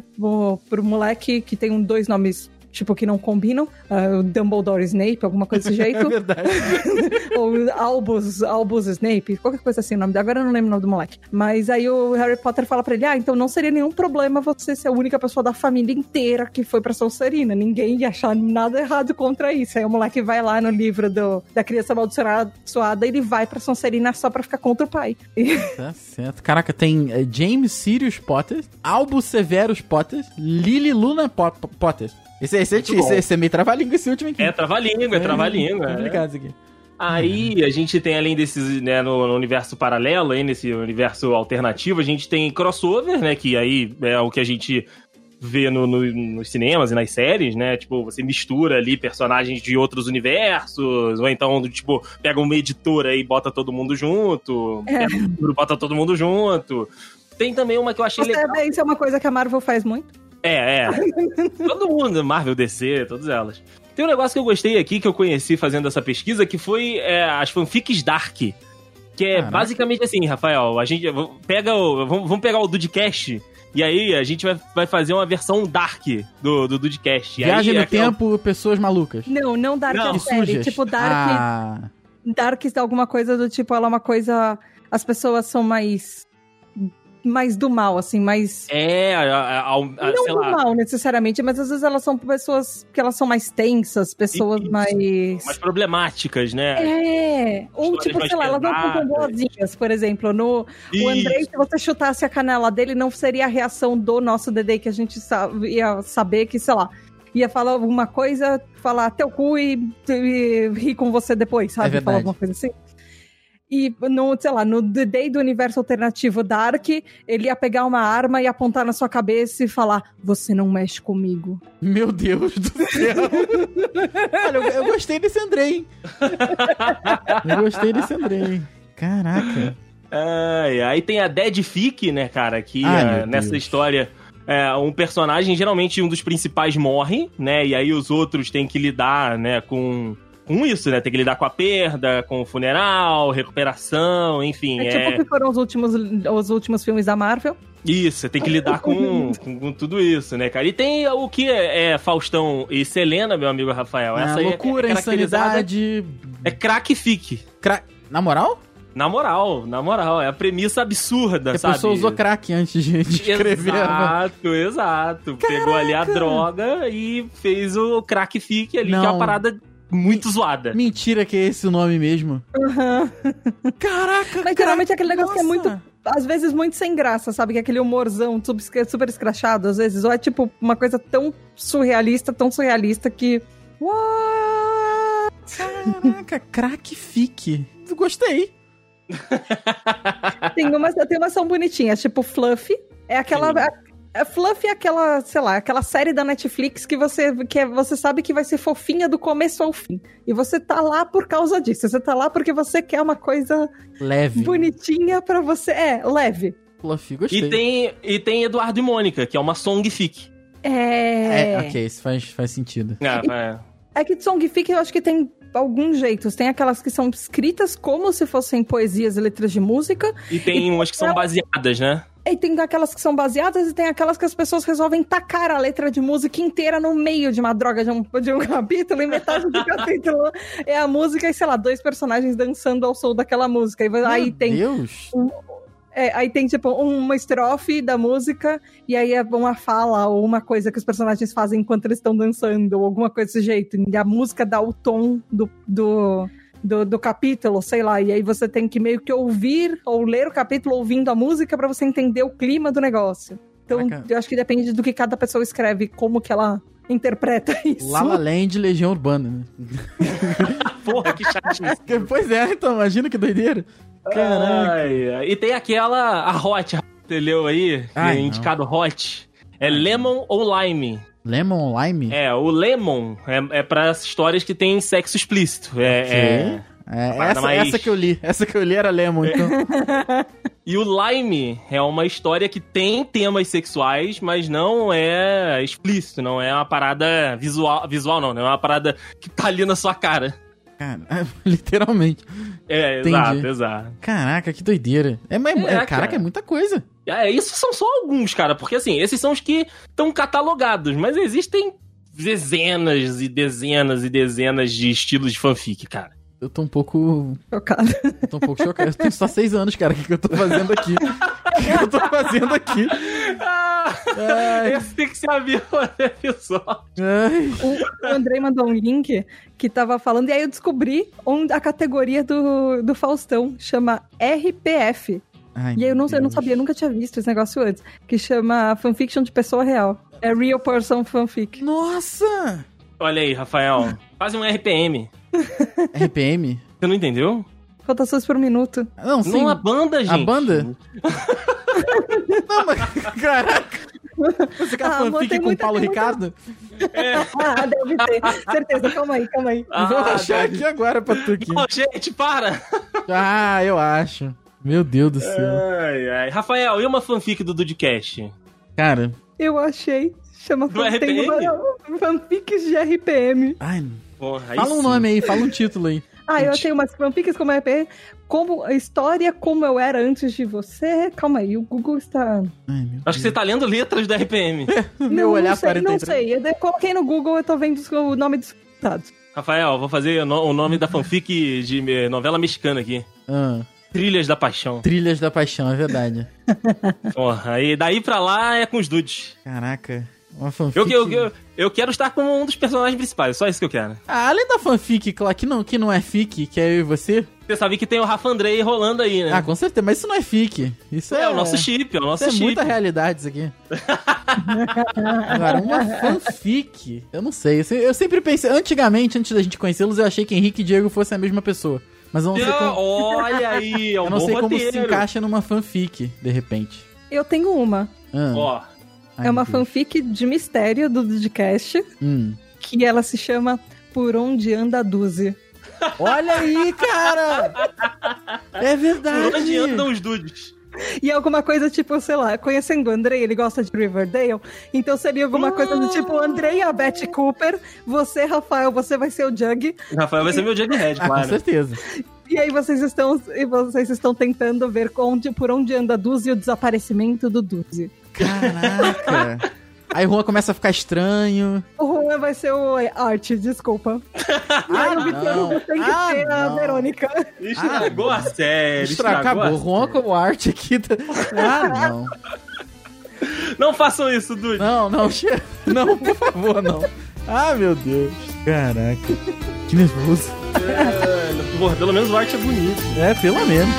S4: Pro moleque que tem um, dois nomes. Tipo, que não combinam. o Dumbledore Snape, alguma coisa desse jeito.
S2: É verdade.
S4: Ou Albus, Albus Snape, qualquer coisa assim o nome. Agora eu não lembro o nome do moleque. Mas aí o Harry Potter fala pra ele: Ah, então não seria nenhum problema você ser a única pessoa da família inteira que foi pra Sonserina. Ninguém ia achar nada errado contra isso. Aí o moleque vai lá no livro do, da criança amaldiçoada e ele vai pra Sonserina só pra ficar contra o pai.
S2: Tá certo. Caraca, tem é, James Sirius Potter, Albus Severus Potter, Lily Luna Po- Po- Potter. Esse, esse, é,
S3: Muito
S2: esse, esse é meio trava-língua esse último aqui.
S3: É trava-língua, é trava-língua. é.
S2: complicado isso aqui.
S3: Aí a gente tem, além desses, né, no, no universo paralelo, aí nesse universo alternativo, a gente tem crossover, né? Que aí é o que a gente vê no, no- nos cinemas e nas séries, né? Tipo, você mistura ali personagens de outros universos, ou então, tipo, pega uma editora e bota todo mundo junto,
S4: É.
S3: pega um bota todo mundo junto. Tem também uma que eu achei legal.
S4: Isso é uma coisa que a Marvel faz muito.
S3: É, é. Todo mundo, Marvel, DC, todas elas. Tem um negócio que eu gostei aqui, que eu conheci fazendo essa pesquisa, que foi é, as fanfics Dark. Que é
S2: Caraca.
S3: basicamente assim, Rafael, a gente pega o. Vamos, pegar o Dudecast. E aí a gente vai, vai fazer uma versão Dark do, do Dudecast. E
S2: Viagem
S3: aí,
S2: no
S3: é
S2: tempo, pessoas malucas.
S4: Não, não Dark
S3: Não.
S4: é série.
S2: sujas.
S4: Tipo, Dark.
S2: Ah,
S4: Dark é alguma coisa do tipo, ela é uma coisa. As pessoas são mais. Mais do mal, assim, mais.
S3: É, a, a- a- a-
S4: não
S3: sei
S4: do
S3: lá.
S4: mal necessariamente, mas às vezes elas são pessoas que elas são mais tensas, pessoas
S3: Isso.
S4: mais.
S3: Mais problemáticas, né?
S4: É, ou tipo, sei lá, elas não são boazinhas, por exemplo. No, o. Andrei, se você chutasse a canela dele, não seria a reação do nosso Dedê, que a gente sa- ia saber que, sei lá, ia falar alguma coisa, falar teu cu e, e rir com você depois, sabe?
S2: É
S4: falar alguma coisa assim. E no, sei lá, no The Day do universo alternativo Dark, ele ia pegar uma arma e apontar na sua cabeça e falar: Você não mexe comigo.
S2: meu Deus do céu. Olha, eu, eu gostei desse Andrei, hein? Eu gostei desse Andrei. Caraca.
S3: Ai, aí tem a Dead Fic, né, cara? Que
S2: Ai,
S3: eh, nessa
S2: Deus.
S3: história. é, um personagem, geralmente um dos principais morre, né? E aí os outros têm que lidar, né, com, com isso, né? Tem que lidar com a perda, com o funeral, recuperação, enfim.
S4: É,
S3: É,
S4: tipo que foram os últimos, os últimos filmes da Marvel.
S3: Isso, tem que lidar com, com, com tudo isso, né, cara? E tem o que é, é Faustão e Selena, meu amigo Rafael.
S2: Ah,
S3: Essa aí é-
S2: loucura,
S3: é caracterizada-
S2: insanidade.
S3: É crack fic.
S2: Cra... Na moral?
S3: Na moral, na moral. É a premissa absurda,
S2: Que a
S3: sabe?
S2: pessoa usou crack antes de, escrever. a-
S3: Exato, exato. Pegou ali a droga e fez o crack fic ali, que é
S2: Não.
S3: uma parada muito zoada.
S2: Mentira que é esse o nome mesmo. Caraca,
S4: Mas geralmente é aquele negócio que é
S2: nossa.
S4: muito. Às vezes muito sem graça, sabe? Que é aquele humorzão super, super escrachado, às vezes. Ou é tipo uma coisa tão surrealista, tão surrealista que. What?
S2: Caraca, crack fique. Gostei.
S4: Tem umas, tem umas são bonitinhas, tipo Fluffy. É aquela.
S3: Sim.
S4: A Fluffy é aquela, sei lá, aquela série da Netflix que você que é- você sabe que vai ser fofinha do começo ao fim. E você tá lá por causa disso. Você tá lá porque você quer uma coisa
S2: Leve.
S4: bonitinha pra você. É, leve.
S2: Fluffy, gostei.
S3: E tem, e tem Eduardo e Mônica, que é uma song fic.
S4: É.
S2: É, ok, isso faz, faz sentido.
S3: É, é.
S4: É que songfic eu acho que tem alguns jeitos. Tem aquelas que são escritas como se fossem poesias e letras de música.
S3: E tem umas que são baseadas, né?
S4: E tem aquelas que são baseadas e tem aquelas que as pessoas resolvem tacar a letra de música inteira no meio de uma droga de um, de um capítulo e metade do capítulo é a música e, sei lá, dois personagens dançando ao som daquela música. E vai- aí
S2: Meu
S4: tem
S2: Deus.
S4: é, aí tem, tipo, uma estrofe da música, e aí é uma fala ou uma coisa que os personagens fazem enquanto eles estão dançando, ou alguma coisa desse jeito. E a música dá o tom do, do, do, do capítulo, sei lá. E aí você tem que meio que ouvir ou ler o capítulo ouvindo a música pra você entender o clima do negócio. Então,
S2: Caraca.
S4: eu acho que depende do que cada pessoa escreve, como que ela interpreta isso.
S2: Lala Land, Legião Urbana, né?
S3: Porra, que chatinho.
S2: Pois é, então, imagina que doideira. Caraca.
S3: Ai, ai. E tem aquela, a Hot, você leu aí, que
S2: Ai,
S3: é indicado Hot. É Lemon ou Lime?
S2: Lemon Lime?
S3: É, o Lemon é, é para histórias que tem sexo explícito. É,
S2: Ok.
S3: é-
S2: É, essa,
S3: mais-
S2: essa que eu li. Essa que eu li era Lemon, então.
S3: E o Lime é uma história que tem temas sexuais, mas não é explícito, não é uma parada visual, visual não, não é uma parada que tá ali na sua cara.
S2: Cara, literalmente.
S3: É,
S2: Entendi.
S3: exato, exato.
S2: Caraca, que doideira. É, mas,
S3: É,
S2: é, caraca,
S3: cara.
S2: é muita coisa.
S3: É, isso são só alguns, cara, porque assim, esses são os que estão catalogados, mas existem dezenas e dezenas e dezenas de estilos de fanfic, cara.
S2: Eu tô um pouco.
S4: Chocada.
S2: Eu tô um pouco chocado. Eu tenho só seis anos, cara. O que, que eu tô fazendo aqui? O que, que eu tô fazendo aqui? Ai,
S3: Esse tem que ser a minha episódio.
S2: ai.
S4: O Andrei mandou um link que tava falando, e aí eu descobri onde a categoria do, do Faustão chama RPF.
S2: Ai,
S4: E aí eu não, eu não sabia, nunca tinha visto esse negócio antes. Que chama fanfiction de pessoa real. É Real Person Fanfic.
S2: Nossa!
S3: Olha aí, Rafael. Faz um RPM.
S2: RPM?
S3: Você não entendeu?
S4: Rotações por minuto.
S2: Não, sim.
S3: Não a banda, gente.
S2: banda? Não, mas. Caraca! Você quer
S4: Ah,
S2: fanfic com o Paulo
S4: muita-
S2: Ricardo?
S4: Ah, deve ter. Certeza, calma aí, calma aí.
S3: Ah,
S2: Vou achar
S3: deve-
S2: aqui agora pra tu aqui.
S3: Não, gente, para!
S2: Ah, eu acho. Meu Deus do céu.
S3: Ai, ai. Rafael, e uma fanfic do Dudcast?
S2: Cara,
S4: Eu achei. Chama
S3: Do
S4: fan- tem
S3: RPM?
S4: uma- fanfics de RPM.
S2: ai,
S3: Porra,
S2: fala um
S3: sim.
S2: nome aí, fala um título aí.
S4: Ah, eu achei umas fanfics como RPM. Como, história como eu era antes de você. Calma aí, o Google está.
S2: Ai, meu
S3: Acho que você tá lendo letras do RPM.
S2: Meu olhar
S4: não sei,
S2: 43.
S4: não sei. Eu coloquei no Google, eu tô vendo o nome dos resultados.
S3: Rafael, vou fazer o no- o nome da fanfic de novela mexicana aqui.
S2: Ah,
S3: Trilhas da Paixão.
S2: Trilhas da Paixão, é verdade.
S3: Porra, e daí pra lá é com os dudes.
S2: Caraca, uma fanfic.
S3: Eu, eu, eu, eu quero estar como um dos personagens principais, só isso que eu quero.
S2: Ah, além da fanfic, claro, que não, que não é fic, que é eu e você.
S3: Você sabe que tem o Rafa Andrei rolando aí, né?
S2: Ah, com certeza, mas isso não é fic. Isso é,
S3: é, o nosso chip, é o nosso
S2: Isso é
S3: chip.
S2: muita realidade isso aqui. Agora, uma fanfic, eu não sei. Eu se- Eu sempre pensei, antigamente, antes da gente conhecê-los, eu achei que Henrique e Diego fossem a mesma pessoa. Mas eu não sei como,
S3: Olha aí, é um
S2: eu não
S3: bom
S2: sei como se encaixa numa fanfic, de repente.
S4: Eu tenho uma.
S2: Ah,
S3: Ó,
S2: ai,
S4: é uma fanfic de mistério do Dudcast,
S2: Hum.
S4: que ela se chama Por Onde Anda a Dúzia.
S2: Olha aí, cara! É verdade!
S3: por onde andam os dudes?
S4: E alguma coisa tipo, sei lá, conhecendo o Andrei, ele gosta de Riverdale, então seria alguma coisa do tipo, Andrei e a Betty Cooper, você, Rafael, você vai ser o Jug,
S3: Rafael vai ser meu Jughead,
S2: Ah, com
S3: claro.
S2: certeza.
S4: e aí vocês estão, e vocês estão tentando ver onde, por onde anda a Duzi e o desaparecimento do Duzi.
S2: Caraca! Aí Juan começa a ficar estranho.
S4: O Juan vai ser o Art, desculpa. Aí o Vitor
S2: não.
S4: tem que
S2: Ah,
S4: ser a. Verônica.
S3: Estragou a série,
S2: Estra-
S3: estragou a
S2: Acabou. Juan com o arte aqui. tá- Ah, não.
S3: Não façam isso, dude.
S2: Não, não, não, por favor, não. Ah, meu Deus. Caraca. Que nervoso.
S3: É, porra, pelo menos o arte é bonito.
S2: É, pelo menos.